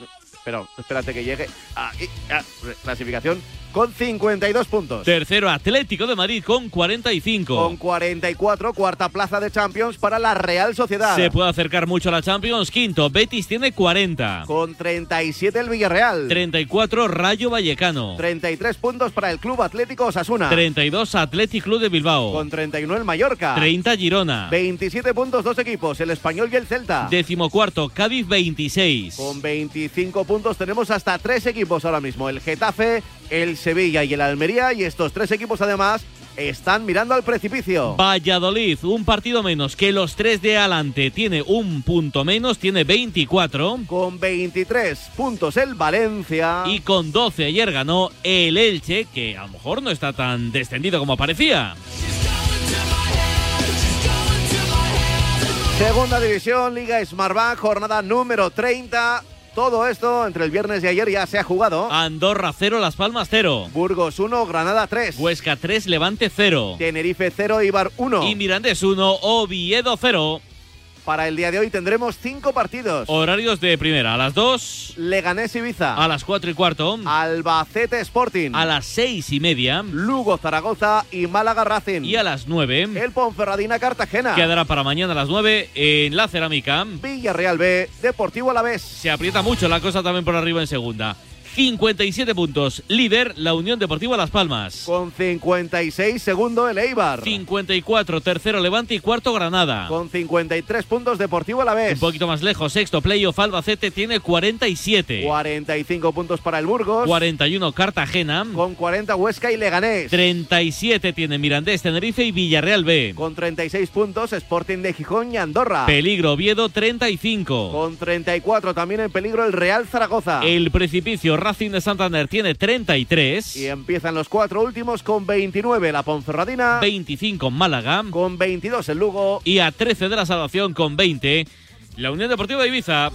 Pero espérate que llegue. Aquí, ah, clasificación con 52 puntos. Tercero Atlético de Madrid con 45. Con 44, cuarta plaza de Champions para la Real Sociedad. Se puede acercar mucho a la Champions. Quinto, Betis tiene 40. Con 37 el Villarreal. 34 Rayo Vallecano. 33 puntos para el Club Atlético Osasuna. 32 Atlético Club de Bilbao. Con 31 el Mallorca. 30 Girona. 27 puntos dos equipos, el Español y el Celta. Décimo cuarto Cádiz 26. Con 25 puntos tenemos hasta tres equipos ahora mismo, el Getafe, el Sevilla y el Almería y estos tres equipos además están mirando al precipicio. Valladolid, un partido menos que los tres de adelante. Tiene un punto menos, tiene 24. Con 23 puntos el Valencia. Y con 12 ayer ganó el Elche, que a lo mejor no está tan descendido como parecía. Segunda división, Liga Smartbank, jornada número 30. Todo esto entre el viernes y ayer ya se ha jugado. Andorra 0, Las Palmas 0. Burgos 1, Granada 3. Huesca 3, Levante 0. Tenerife 0, Ibar 1. Y Mirandés 1, Oviedo 0. Para el día de hoy tendremos cinco partidos. Horarios de primera. A las 2. Leganés Ibiza. A las 4 y cuarto. Albacete Sporting. A las 6 y media. Lugo Zaragoza y Málaga Racing. Y a las 9. El Ponferradina Cartagena. Quedará para mañana a las 9 en la Cerámica. Villarreal B, Deportivo Alavés. Se aprieta mucho la cosa también por arriba en segunda. 57 puntos. Líder, la Unión Deportiva Las Palmas. Con 56, segundo el Eibar. 54, tercero Levante y cuarto Granada. Con 53 puntos Deportivo a la vez. Un poquito más lejos, sexto Playoff Albacete tiene 47. 45 puntos para el Burgos. 41 Cartagena. Con 40 Huesca y Leganés. 37 tiene Mirandés, Tenerife y Villarreal B. Con 36 puntos Sporting de Gijón y Andorra. Peligro Oviedo 35. Con 34 también en peligro el Real Zaragoza. El precipicio Racing de Santander tiene 33. Y empiezan los cuatro últimos con 29 la Ponferradina. 25 Málaga. Con 22 el Lugo. Y a 13 de la salvación con 20 la Unión Deportiva de Ibiza.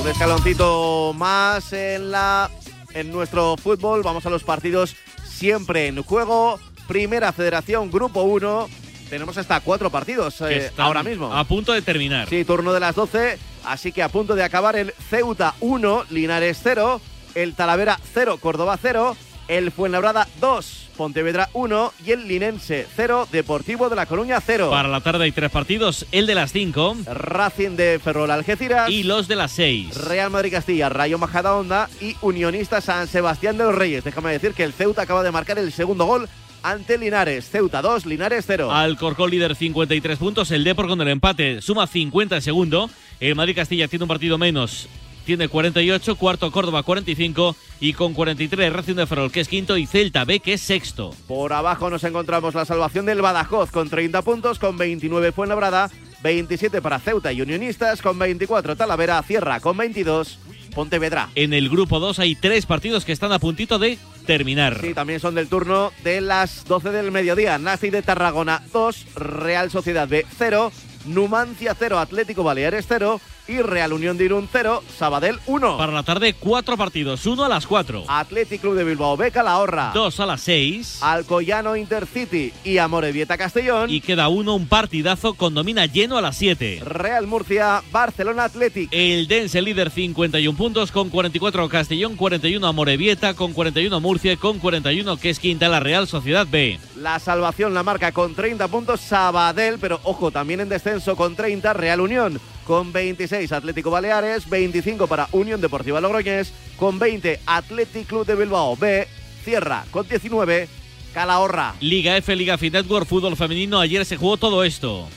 Un escaloncito más en la en nuestro fútbol. Vamos a los partidos siempre en juego. Primera Federación Grupo 1. Tenemos hasta cuatro partidos eh, ahora mismo. A punto de terminar. Sí, turno de las 12. Así que a punto de acabar el Ceuta 1, Linares 0, el Talavera 0, Córdoba 0, el Fuenlabrada 2, Pontevedra 1 y el Linense 0, Deportivo de La Coruña 0. Para la tarde hay tres partidos, el de las 5. Racing de Ferrol Algeciras. Y los de las 6. Real Madrid Castilla, Rayo Majadahonda y Unionista San Sebastián de los Reyes. Déjame decir que el Ceuta acaba de marcar el segundo gol ante Linares. Ceuta 2, Linares 0. Alcorcón líder 53 puntos. El Depor con el empate suma 50 en segundo. El Madrid Castilla tiene un partido menos. Tiene 48, cuarto Córdoba 45 y con 43 Racing de Ferrol que es quinto y Celta B que es sexto. Por abajo nos encontramos la salvación del Badajoz con 30 puntos, con 29 Fuenlabrada, 27 para Ceuta y Unionistas, con 24 Talavera, Cierra con 22 Pontevedra. En el grupo 2 hay tres partidos que están a puntito de terminar. Sí, también son del turno de las 12 del mediodía. Nasti de Tarragona 2, Real Sociedad B 0, Numancia 0, Atlético Baleares 0 y Real Unión de Irún 0, Sabadell 1. Para la tarde, cuatro partidos, uno a las 4. Atlético Club de Bilbao B, Calahorra. Dos a las 6. Alcoyano Intercity y Amorebieta Castellón. Y queda uno, un partidazo con domina lleno a las 7. Real Murcia, Barcelona Athletic. El Dense líder 51 puntos con 44 Castellón, 41 Amorebieta, con 41 Murcia, con 41 que es quinta la Real Sociedad B. La salvación la marca con 30 puntos Sabadell, pero ojo, también en descenso con 30 Real Unión con 26 Atlético Baleares, 25 para Unión Deportiva Logroñés, con 20 Athletic Club de Bilbao B, cierra con 19 Calahorra. Liga F, Liga Fit Network, fútbol femenino, ayer se jugó todo esto.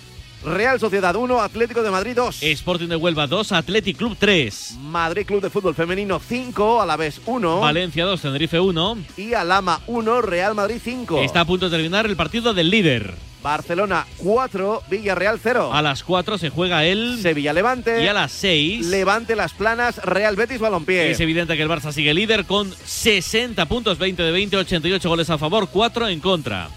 Real Sociedad 1, Atlético de Madrid 2. Sporting de Huelva 2, Athletic Club 3. Madrid Club de Fútbol Femenino 5, a la vez 1. Valencia 2, Tenerife 1. Y Alama 1, Real Madrid 5. Está a punto de terminar el partido del líder. Barcelona 4, Villarreal 0. A las 4 se juega el Sevilla Levante. Y a las 6 Levante Las Planas, Real Betis Balompié. Es evidente que el Barça sigue líder con 60 puntos, 20 de 20, 88 goles a favor, 4 en contra.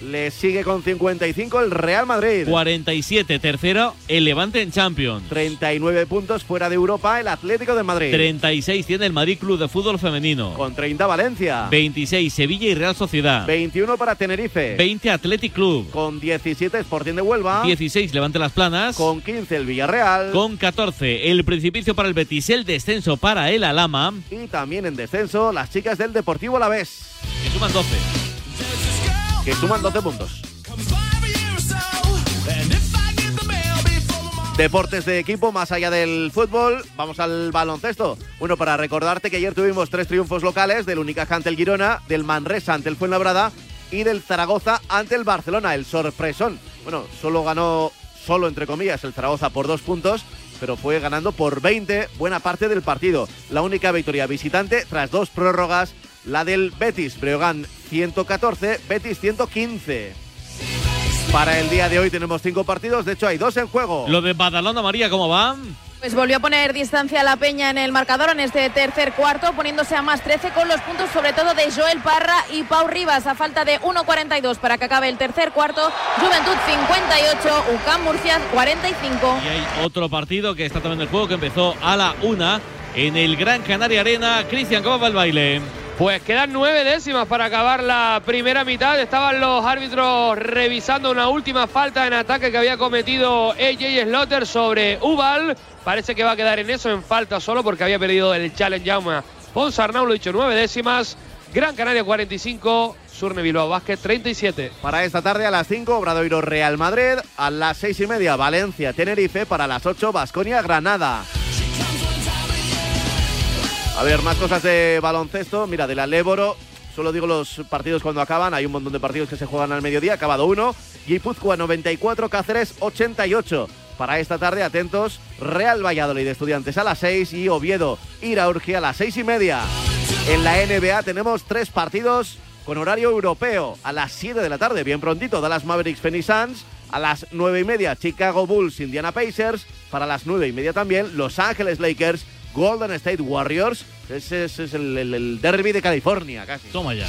Le sigue con 55 el Real Madrid. 47 tercero el Levante en Champions. 39 puntos fuera de Europa el Atlético de Madrid. 36 tiene el Madrid Club de Fútbol Femenino. Con 30 Valencia. 26 Sevilla y Real Sociedad. 21 para Tenerife. 20 Athletic Club. Con 17 Sporting de Huelva. 16 Levante Las Planas. Con 15 el Villarreal. Con 14 el Principicio para el Betis, el descenso para el Alama. Y también en descenso las chicas del Deportivo Alavés. Que suman 12 que suman 12 puntos. Deportes de equipo más allá del fútbol, vamos al baloncesto. Bueno, para recordarte que ayer tuvimos tres triunfos locales del Unicaja ante el Girona, del Manresa ante el Fuenlabrada y del Zaragoza ante el Barcelona, el sorpresón. Bueno, solo ganó, solo entre comillas, el Zaragoza por dos puntos, pero fue ganando por 20 buena parte del partido. La única victoria visitante tras dos prórrogas, la del Betis, Breogán 114, Betis 115. Para el día de hoy tenemos cinco partidos, de hecho hay dos en juego. Lo de Badalona María, ¿cómo va? Pues volvió a poner distancia a la Peña en el marcador en este tercer cuarto, poniéndose a más 13 con los puntos sobre todo de Joel Parra y Pau Rivas a falta de 1.42 para que acabe el tercer cuarto. Juventud 58, UCAM Murcia 45. Y hay otro partido que está también en el juego que empezó a la una en el Gran Canaria Arena. Cristian, ¿cómo va el baile? Pues quedan nueve décimas para acabar la primera mitad. Estaban los árbitros revisando una última falta en ataque que había cometido AJ Slotter sobre Ubal. Parece que va a quedar en eso, en falta solo porque había perdido el challenge Jauma Ponsarnau, lo dicho, nueve décimas. Gran Canaria 45, Surne Bilbao Vázquez 37. Para esta tarde a las 5, Obradoiro Real Madrid. A las seis y media, Valencia Tenerife. Para las 8, Basconia Granada. A ver, más cosas de baloncesto. Mira, de la Léboro, solo digo los partidos cuando acaban. Hay un montón de partidos que se juegan al mediodía. Acabado uno. Guipúzcoa 94, Cáceres 88. Para esta tarde, atentos, Real Valladolid Estudiantes a las 6 y Oviedo Iraurgia a las 6 y media. En la NBA tenemos tres partidos con horario europeo a las 7 de la tarde, bien prontito, Dallas Mavericks Phoenix Suns, a las 9 y media Chicago Bulls Indiana Pacers, para las 9 y media también Los Ángeles Lakers Golden State Warriors, ese, ese es el, el- el derby de California casi. Toma ya.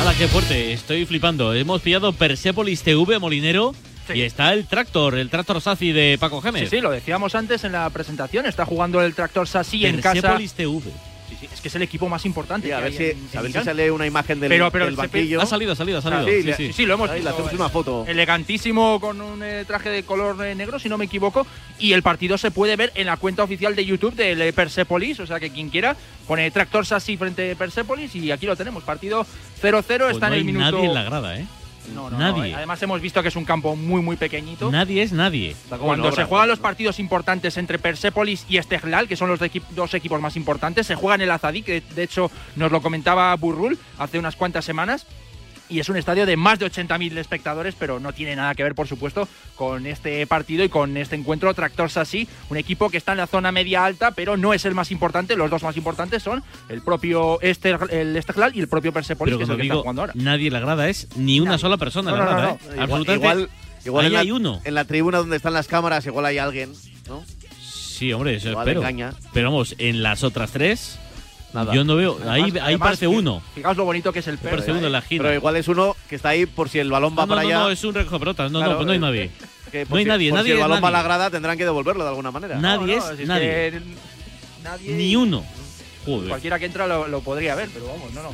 ¡Hala, qué fuerte! Estoy flipando. Hemos pillado Persepolis TV Molinero Sí. y está el tractor, el tractor Sazi de Paco Sí, Gémez. sí, lo decíamos antes en la presentación. Está jugando el tractor Sassi en casa. Persepolis TV. Sí, sí, es que es el equipo más importante. Sí, a que ver hay si, en- a en ver si sale una imagen del, Pero- pero del el banquillo. Ha salido, ha salido, ha salido. Ah, sí, Sí, le- sí. Sí, sí, lo hemos Ahí le visto. hacemos una foto. Elegantísimo con un eh, traje de color eh, negro, si no me equivoco. Y el partido se puede ver en la cuenta oficial de YouTube del eh, Persepolis. O sea que quien quiera pone tractor Sassi frente a Persepolis. Y aquí lo tenemos. Partido 0-0. Pues está no en el hay minuto. nadie en la grada, ¿eh? No, no, nadie. no. Además, hemos visto que es un campo muy, muy pequeñito. Nadie es nadie. Cuando obra, se juegan ¿no? los partidos importantes entre Persepolis y Esteglal, que son los equi- dos equipos más importantes, se juega en el Azadí, que de hecho nos lo comentaba Burrul hace unas cuantas semanas. Y es un estadio de más de 80.000 espectadores, pero no tiene nada que ver, por supuesto, con este partido y con este encuentro. Tractor Sassi, un equipo que está en la zona media alta, pero no es el más importante. Los dos más importantes son el propio Este- el y el propio Persepolis, Pero que es el que está jugando ahora. nadie en la grada es ni una Nadie. sola persona No, la no, grada, no, ¿eh? Igual, Absolutamente. igual, igual ahí en, la, hay uno. en la tribuna donde están las cámaras, igual hay alguien, ¿no? Sí, hombre, eso Igual espero. engaña. Pero vamos, en las otras tres, Nada. yo no veo. ahí Además- ahí además, parece fi- uno. Fijaos lo bonito que es el perro. Parece uno en la esquina. Pero igual es uno que está ahí por si el balón va No, no, para no, allá. no, es un recoge pelotas. No, Claro, no, pues no hay eh, nadie. que no hay si- nadie, por nadie Si el balón va a la grada tendrán que devolverlo de alguna manera. Nadie No, no, es si es nadie. que nadie- Ni uno. Joder. Cualquiera que entra lo, lo podría ver, pero vamos, no, no.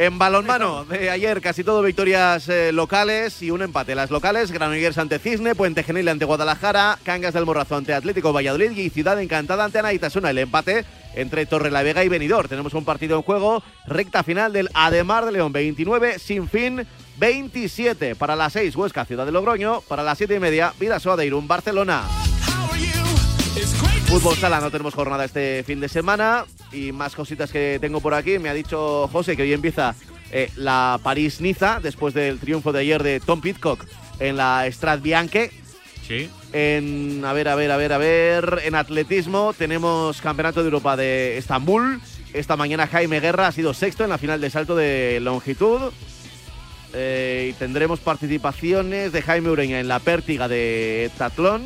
En balonmano de ayer casi todo victorias eh, locales y un empate. Las locales, Granollers ante Cisne, Puente Genil ante Guadalajara, Cangas del Morrazo ante Atlético Valladolid y Ciudad Encantada ante Anaitasuna. El empate entre Torrelavega y Benidorm. Tenemos un partido en juego, recta final del Ademar de León 29, sin fin 27. Para las 6, Huesca, Ciudad de Logroño. Para las 7 y media, Vidasoa de Irún, Barcelona. Fútbol sala, no tenemos jornada este fin de semana. Y más cositas que tengo por aquí. Me ha dicho José que hoy empieza eh, la París-Niza, después del triunfo de ayer de Tom Pitcock en la Strat Bianche. Sí. En, a ver, a ver, a ver, a ver. En atletismo tenemos Campeonato de Europa de Estambul. Esta mañana Jaime Guerra ha sido sexto en la final de salto de longitud. Eh, y tendremos participaciones de Jaime Ureña en la pértiga de Tatlón.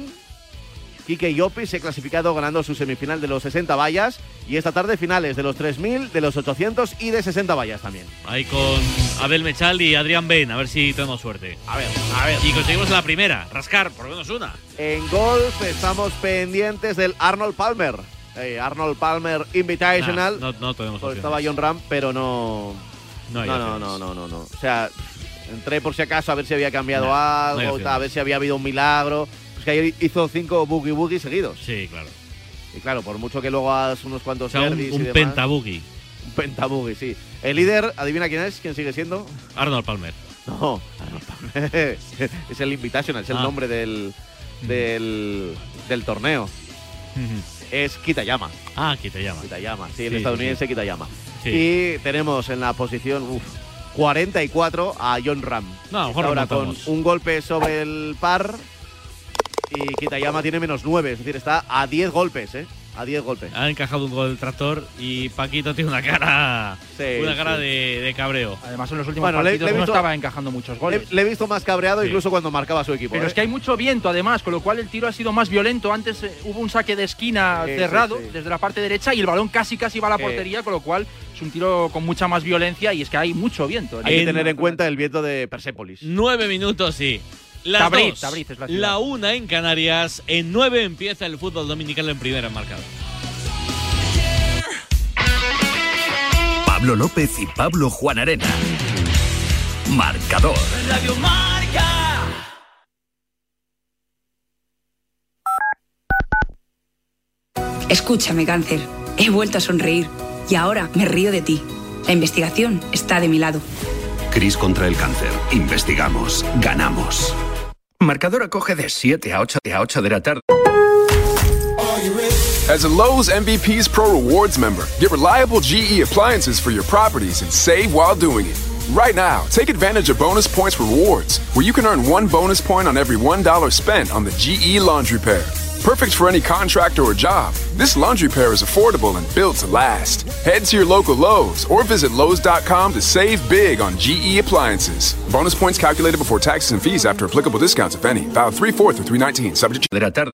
Quique Llopis se ha clasificado ganando su semifinal de los 60 vallas. Y esta tarde finales de los 3000, de los 800 y de 60 vallas también. Ahí con Abel Mechal y Adrián Ben, a ver si tenemos suerte. A ver, a ver. Y conseguimos la primera, rascar, por lo menos una. En golf estamos pendientes del Arnold Palmer. Eh, Arnold Palmer Invitational. Nah, no, no tenemos Pues estaba John Ram, pero no. No no, no, no, no, no, no. O sea, entré por si acaso a ver si había cambiado No, no hay algo, opciones. a ver si había habido un milagro. Que ayer hizo cinco boogie boogie seguidos. Sí, claro. Y claro, por mucho que luego hagas unos O cuantos sea, un, y un demás, pentaboogie. Un pentaboogie, sí. El líder, adivina quién es, quién sigue siendo. Arnold Palmer. No, Arnold Palmer. es el Invitational, es el Ah. nombre del, del, del torneo. Es Kitayama. ah, llama. Kitayama, sí, el Sí, sí, estadounidense Kitayama. Sí. Y tenemos en la posición uf, 44 a John Ram. No, a lo mejor Ahora con un golpe sobre el par y Kitayama tiene menos 9, es decir, está a 10 golpes, ¿eh? A 10 golpes. Ha encajado un gol del tractor y Paquito tiene una cara. Sí, una cara sí. de, de cabreo. Además, en los últimos Bueno, le- partidos le he no visto- estaba encajando muchos Le, goles. le he visto más cabreado Sí. incluso cuando marcaba su equipo. Pero ¿eh? es que hay mucho viento, además, con lo cual el tiro ha sido más violento. Antes eh, hubo un saque de esquina cerrado sí. desde la parte derecha y el balón casi casi va a la Sí. portería, con lo cual es un tiro con mucha más violencia y es que hay mucho viento. Hay que en- tener en cuenta el viento de Persépolis. Nueve minutos, sí. Las Tabriz, dos. Tabriz es la ciudad. la una en Canarias. En nueve empieza el fútbol dominical en primera marcada. Pablo López y Pablo Juan Arena. Marcador. Escúchame, cáncer. He vuelto a sonreír y ahora me río de ti. La investigación está de mi lado. Cris contra el cáncer. Investigamos. Ganamos. Marcador acoge de 7 a 8 de, a 8 de la tarde. As a Lowe's MVP's Pro Rewards member, get reliable GE appliances for your properties and save while doing it. Right now, take advantage of bonus points rewards, where you can earn one bonus point on every $1 spent on the GE laundry pair. Perfect for any contractor or job, this laundry pair is affordable and built to last. Head to your local Lowe's or visit Lowe's.com to save big on GE appliances. Bonus points calculated before taxes and fees after applicable discounts, if any. Valid 3 4 through 319. Subject to.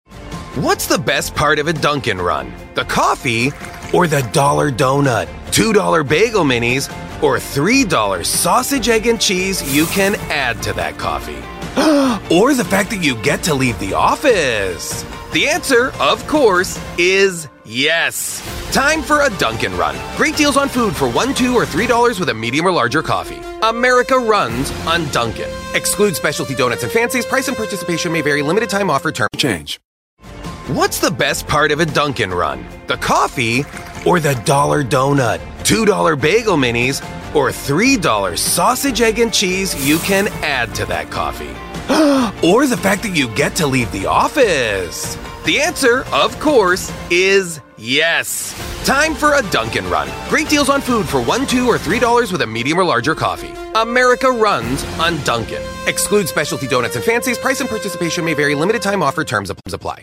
What's the best part of a Dunkin' run? The coffee or the dollar donut? $2 bagel minis or $3 sausage, egg, and cheese you can add to that coffee? or the fact that you get to leave the office? The answer, of course, is yes. Time for a Dunkin' run. Great deals on food for one, two, or three dollars with a medium or larger coffee. America runs on Dunkin'. Exclude specialty donuts and fancies. Price and participation may vary. Limited time offer. Term change. What's the best part of a Dunkin' run? The coffee or the dollar donut? $2 bagel minis or $3 sausage, egg, and cheese you can add to that coffee? or the fact that you get to leave the office? The answer, of course, is yes. Time for a Dunkin' run. Great deals on food for one, two, or three dollars with a medium or larger coffee. America runs on Dunkin'. Exclude specialty donuts and fancies. Price and participation may vary. Limited time offer. Terms apply.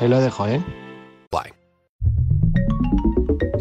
ahí lo dejo, ¿eh?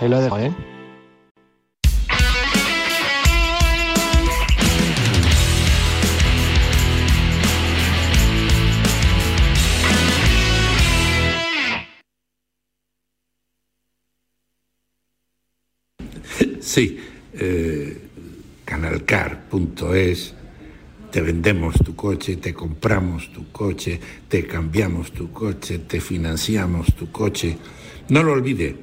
ahí lo dejo, ¿eh? Sí, eh, canalcar.es, te vendemos tu coche, te compramos tu coche, te cambiamos tu coche, te financiamos tu coche. No lo olvide,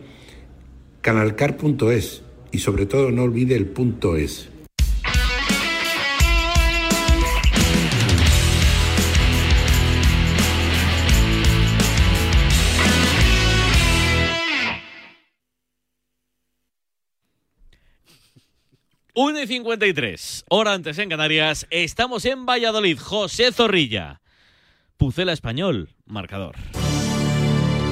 canalcar.es y sobre todo no olvide el punto es. Una y 53, hora antes en Canarias, estamos en Valladolid, José Zorrilla. Pucela Español, marcador.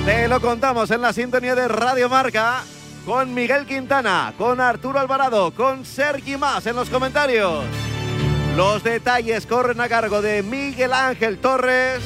Te lo contamos en la sintonía de Radio Marca con Miguel Quintana, con Arturo Alvarado, con Sergi Más en los comentarios. Los detalles corren a cargo de Miguel Ángel Torres.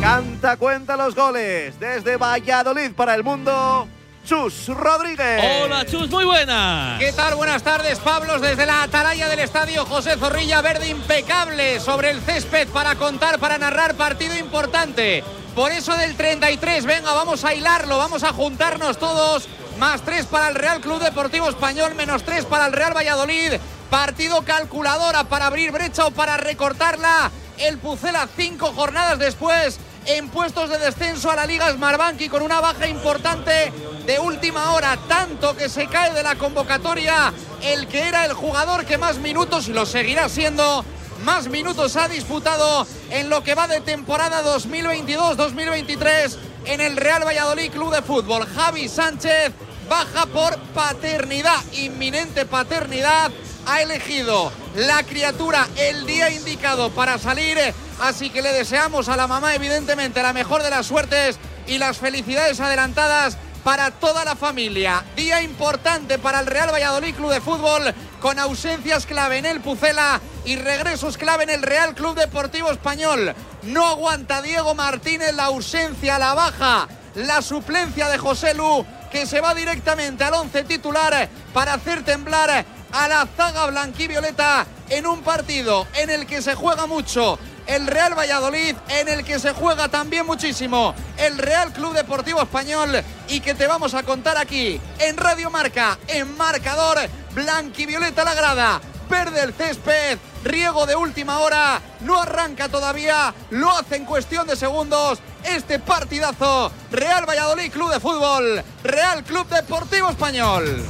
Canta cuenta los goles desde Valladolid para el mundo. Chus Rodríguez. Hola Chus, muy buena. ¿Qué tal? Buenas tardes, Pablos. Desde la atalaya del estadio José Zorrilla, verde impecable sobre el césped para contar, para narrar partido importante. Por eso del 33, venga, vamos a hilarlo, vamos a juntarnos todos. Más 3 para el Real Club Deportivo Español, menos 3 para el Real Valladolid. Partido calculadora para abrir brecha o para recortarla. El Pucela cinco jornadas después en puestos de descenso a la Liga Smartbank y con una baja importante de última hora, tanto que se cae de la convocatoria el que era el jugador que más minutos y lo seguirá siendo más minutos ha disputado en lo que va de temporada 2022-2023 en el Real Valladolid Club de Fútbol. Javi Sánchez baja por paternidad, inminente paternidad. Ha elegido la criatura el día indicado para salir, así que le deseamos a la mamá evidentemente la mejor de las suertes y las felicidades adelantadas para toda la familia. Día importante para el Real Valladolid Club de Fútbol con ausencias clave en el Pucela y regresos clave en el Real Club Deportivo Español. No aguanta Diego Martínez la ausencia, la baja, la suplencia de José Lu, que se va directamente al once titular para hacer temblar a la zaga blanquivioleta en un partido en el que se juega mucho. El Real Valladolid, en el que se juega también muchísimo el Real Club Deportivo Español y que te vamos a contar aquí en Radio Marca, en marcador blanquivioleta la grada, verde el césped, riego de última hora, no arranca todavía, lo hace en cuestión de segundos este partidazo. Real Valladolid Club de Fútbol, Real Club Deportivo Español.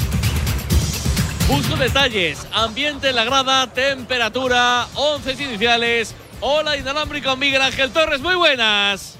Busco detalles, ambiente en la grada, temperatura, once iniciales. Hola, inalámbrico Miguel Ángel Torres, muy buenas.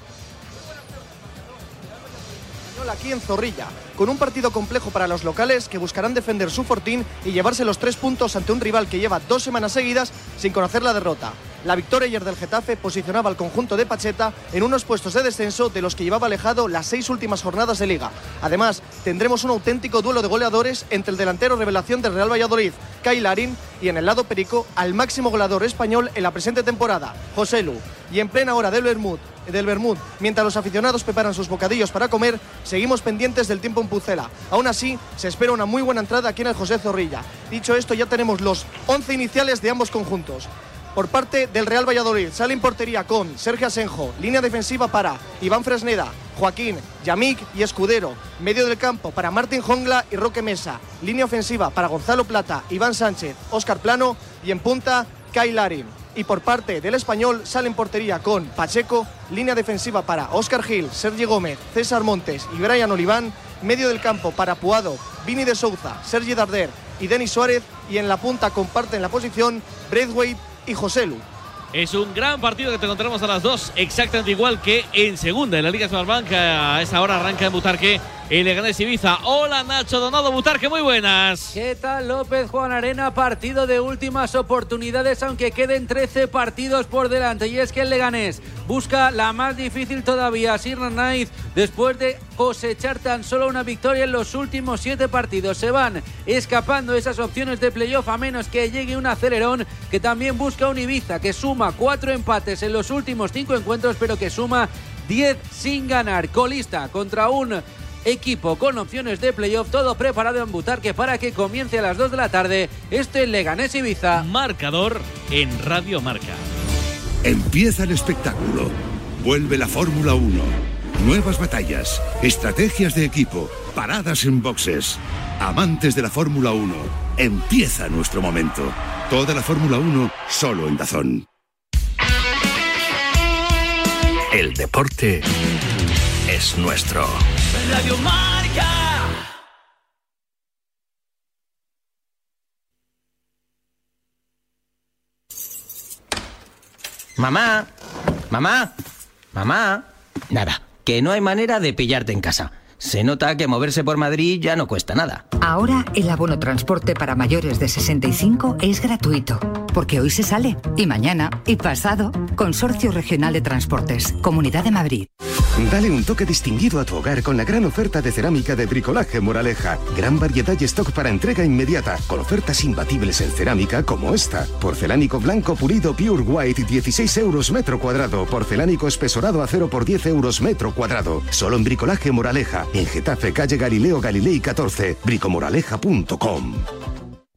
Aquí en Zorrilla, con un partido complejo para los locales que buscarán defender su fortín y llevarse los tres puntos ante un rival que lleva dos semanas seguidas sin conocer la derrota. La victoria ayer del Getafe posicionaba al conjunto de Pacheta en unos puestos de descenso de los que llevaba alejado las seis últimas jornadas de liga. Además, tendremos un auténtico duelo de goleadores entre el delantero revelación del Real Valladolid, Kyle Larin, y en el lado perico al máximo goleador español en la presente temporada, José Lu. Y en plena hora del Bermud, del Bermud, mientras los aficionados preparan sus bocadillos para comer, seguimos pendientes del tiempo en Pucela. Aún así, se espera una muy buena entrada aquí en el José Zorrilla. Dicho esto, ya tenemos los 11 iniciales de ambos conjuntos por parte del Real Valladolid. Sale en portería con Sergio Asenjo, línea defensiva para Iván Fresneda, Joaquín, Yamik y Escudero, medio del campo para Martín Jongla y Roque Mesa, línea ofensiva para Gonzalo Plata, Iván Sánchez, Óscar Plano y en punta Kai Larin. Y por parte del español sale en portería con Pacheco, línea defensiva para Óscar Gil, Sergio Gómez, César Montes y Brian Oliván, medio del campo para Puado, Vini de Souza, Sergi Darder y Denis Suárez y en la punta comparten la posición Braithwaite y José Lu. Es un gran partido que te encontramos a las dos, exactamente igual que en segunda en la Liga Smartbank. A esa hora arranca en Butarque el Leganés Ibiza. Hola Nacho Donado Butarque, muy buenas. ¿Qué tal López Juan Arena? Partido de últimas oportunidades, aunque queden 13 partidos por delante. Y es que el Leganés busca la más difícil todavía, Sirna Night, después de cosechar tan solo una victoria en los últimos 7 partidos. Se van escapando esas opciones de playoff a menos que llegue un acelerón que también busca un Ibiza que suma 4 empates en los últimos 5 encuentros, pero que suma 10 sin ganar. Colista contra un equipo con opciones de playoff, todo preparado en Butarque para que comience a las 2 de la tarde este Leganés Ibiza. Marcador en Radio Marca. Empieza el espectáculo. Vuelve la Fórmula 1. Nuevas batallas, estrategias de equipo, paradas en boxes. Amantes de la Fórmula 1, empieza nuestro momento. Toda la Fórmula 1 solo en Dazón. El deporte es nuestro. Radio Marca. Mamá, mamá, mamá. Nada, que no hay manera de pillarte en casa. Se nota que moverse por Madrid ya no cuesta nada. Ahora el abono transporte para mayores de 65 es gratuito, porque hoy se sale, y mañana, y pasado. Consorcio Regional de Transportes, Comunidad de Madrid. Dale un toque distinguido a tu hogar con la gran oferta de cerámica de Bricolaje Moraleja. Gran variedad y stock para entrega inmediata, con ofertas imbatibles en cerámica como esta. Porcelánico blanco pulido Pure White, 16 euros metro cuadrado. Porcelánico espesorado acero por 10 euros metro cuadrado. Solo en Bricolaje Moraleja, en Getafe, calle Galileo Galilei 14, bricomoraleja.com.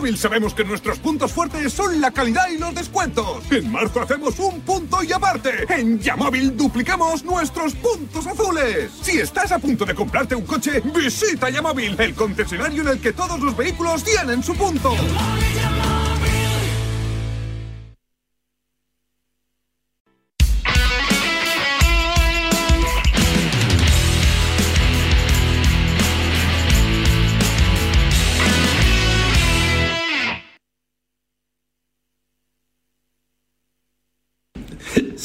Sabemos que nuestros puntos fuertes son la calidad y los descuentos. En marzo hacemos un punto y aparte. En Yamóvil duplicamos nuestros puntos azules. Si estás a punto de comprarte un coche, visita Yamóvil, el concesionario en el que todos los vehículos tienen su punto.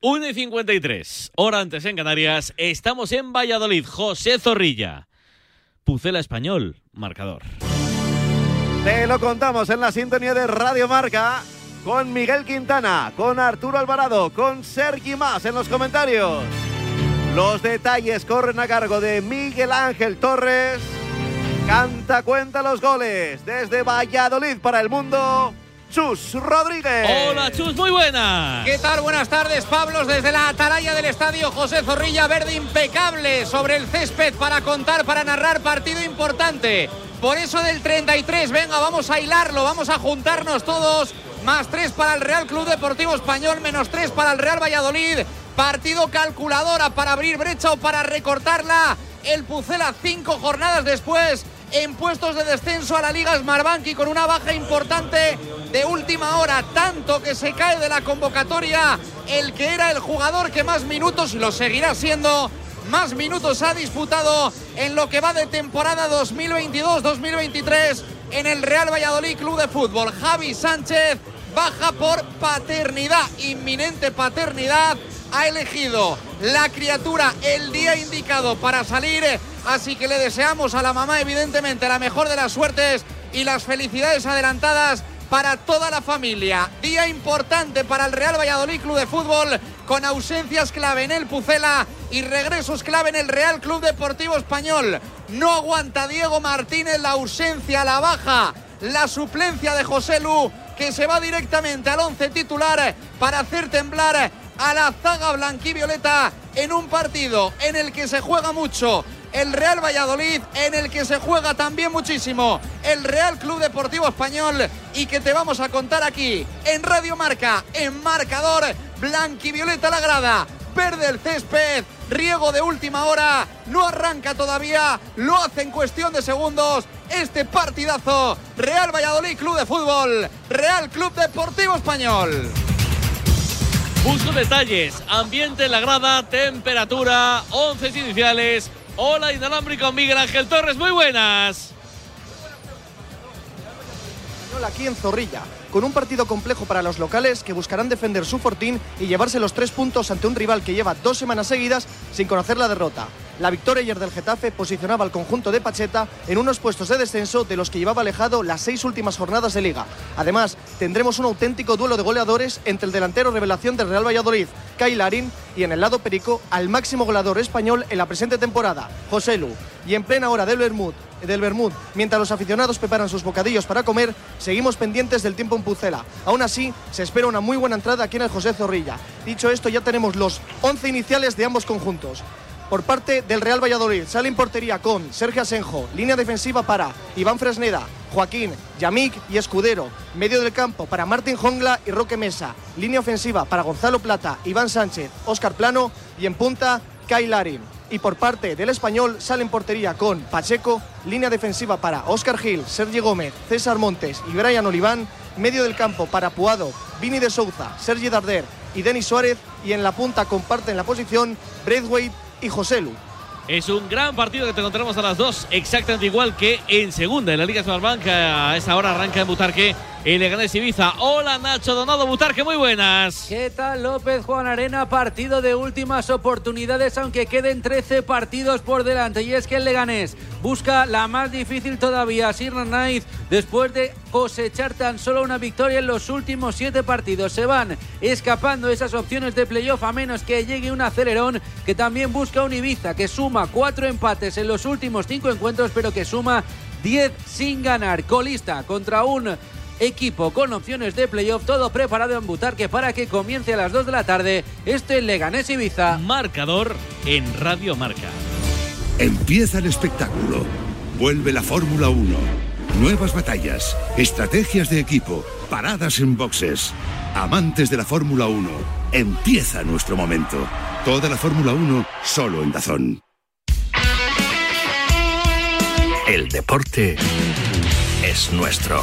Una y 53, hora antes en Canarias, estamos en Valladolid, José Zorrilla. Pucela Español, marcador. Te lo contamos en la sintonía de Radio Marca con Miguel Quintana, con Arturo Alvarado, con Sergi Más en los comentarios. Los detalles corren a cargo de Miguel Ángel Torres. Canta cuenta los goles desde Valladolid para el mundo. Chus Rodríguez. Hola Chus, muy buena. ¿Qué tal? Buenas tardes, Pablos, desde la atalaya del estadio José Zorrilla, verde impecable sobre el césped para contar, para narrar partido importante. Por eso del 33, venga, vamos a hilarlo, vamos a juntarnos todos. Más 3 para el Real Club Deportivo Español, menos 3 para el Real Valladolid. Partido calculadora para abrir brecha o para recortarla. El Pucela cinco jornadas después en puestos de descenso a la Liga Smartbank y con una baja importante de última hora, tanto que se cae de la convocatoria el que era el jugador que más minutos y lo seguirá siendo. Más minutos ha disputado en lo que va de temporada 2022-2023 en el Real Valladolid Club de Fútbol. Javi Sánchez baja por paternidad, inminente paternidad. Ha elegido la criatura el día indicado para salir, así que le deseamos a la mamá evidentemente la mejor de las suertes y las felicidades adelantadas para toda la familia. Día importante para el Real Valladolid Club de Fútbol, con ausencias clave en el Pucela y regresos clave en el Real Club Deportivo Español. No aguanta Diego Martínez la ausencia, la baja, la suplencia de José Lu, que se va directamente al once titular para hacer temblar a la zaga blanquivioleta en un partido en el que se juega mucho, el Real Valladolid, en el que se juega también muchísimo el Real Club Deportivo Español y que te vamos a contar aquí en Radio Marca, en marcador blanquivioleta la grada. Verde el césped, riego de última hora, no arranca todavía, lo hace en cuestión de segundos. Este partidazo, Real Valladolid Club de Fútbol, Real Club Deportivo Español. Busco detalles, ambiente en la grada, temperatura, once iniciales. Hola, inalámbrico Miguel Ángel Torres, muy buenas. Aquí en Zorrilla, con un partido complejo para los locales que buscarán defender su fortín y llevarse los tres puntos ante un rival que lleva dos semanas seguidas sin conocer la derrota. La victoria ayer del Getafe posicionaba al conjunto de Pacheta en unos puestos de descenso de los que llevaba alejado las seis últimas jornadas de liga. Además, tendremos un auténtico duelo de goleadores entre el delantero revelación del Real Valladolid, Kai Larin, y en el lado perico al máximo goleador español en la presente temporada, José Lu. Y en plena hora del Bermud, del Bermud, mientras los aficionados preparan sus bocadillos para comer, seguimos pendientes del tiempo en Pucela. Aún así, se espera una muy buena entrada aquí en el José Zorrilla. Dicho esto, ya tenemos los 11 iniciales de ambos conjuntos por parte del Real Valladolid. Sale en portería con Sergio Asenjo, línea defensiva para Iván Fresneda, Joaquín, Yamik y Escudero, medio del campo para Martín Jongla y Roque Mesa, línea ofensiva para Gonzalo Plata, Iván Sánchez, Óscar Plano y en punta Kai. Y por parte del español sale en portería con Pacheco, línea defensiva para Óscar Gil, Sergio Gómez, César Montes y Brian Oliván, medio del campo para Puado, Vini de Souza, Sergi Darder y Denis Suárez y en la punta comparten la posición Braithwaite y José Lu. Es un gran partido que te encontramos a las dos, exactamente igual que en segunda, en la Liga Smartbank. A esa hora arranca en Butarque el Leganés Ibiza. Hola Nacho Donado Butarque, muy buenas. ¿Qué tal López Juan Arena? Partido de últimas oportunidades, aunque queden 13 partidos por delante. Y es que el Leganés busca la más difícil todavía, Sirna Night, después de cosechar tan solo una victoria en los últimos 7 partidos. Se van escapando esas opciones de playoff a menos que llegue un acelerón que también busca un Ibiza que suma 4 empates en los últimos 5 encuentros, pero que suma 10 sin ganar. Colista contra un equipo con opciones de playoff, todo preparado en Butarque para que comience a las 2 de la tarde este Leganés Ibiza. Marcador en Radio Marca. Empieza el espectáculo. Vuelve la Fórmula 1. Nuevas batallas, estrategias de equipo, paradas en boxes. Amantes de la Fórmula 1, empieza nuestro momento. Toda la Fórmula 1 solo en Dazón. El deporte es nuestro.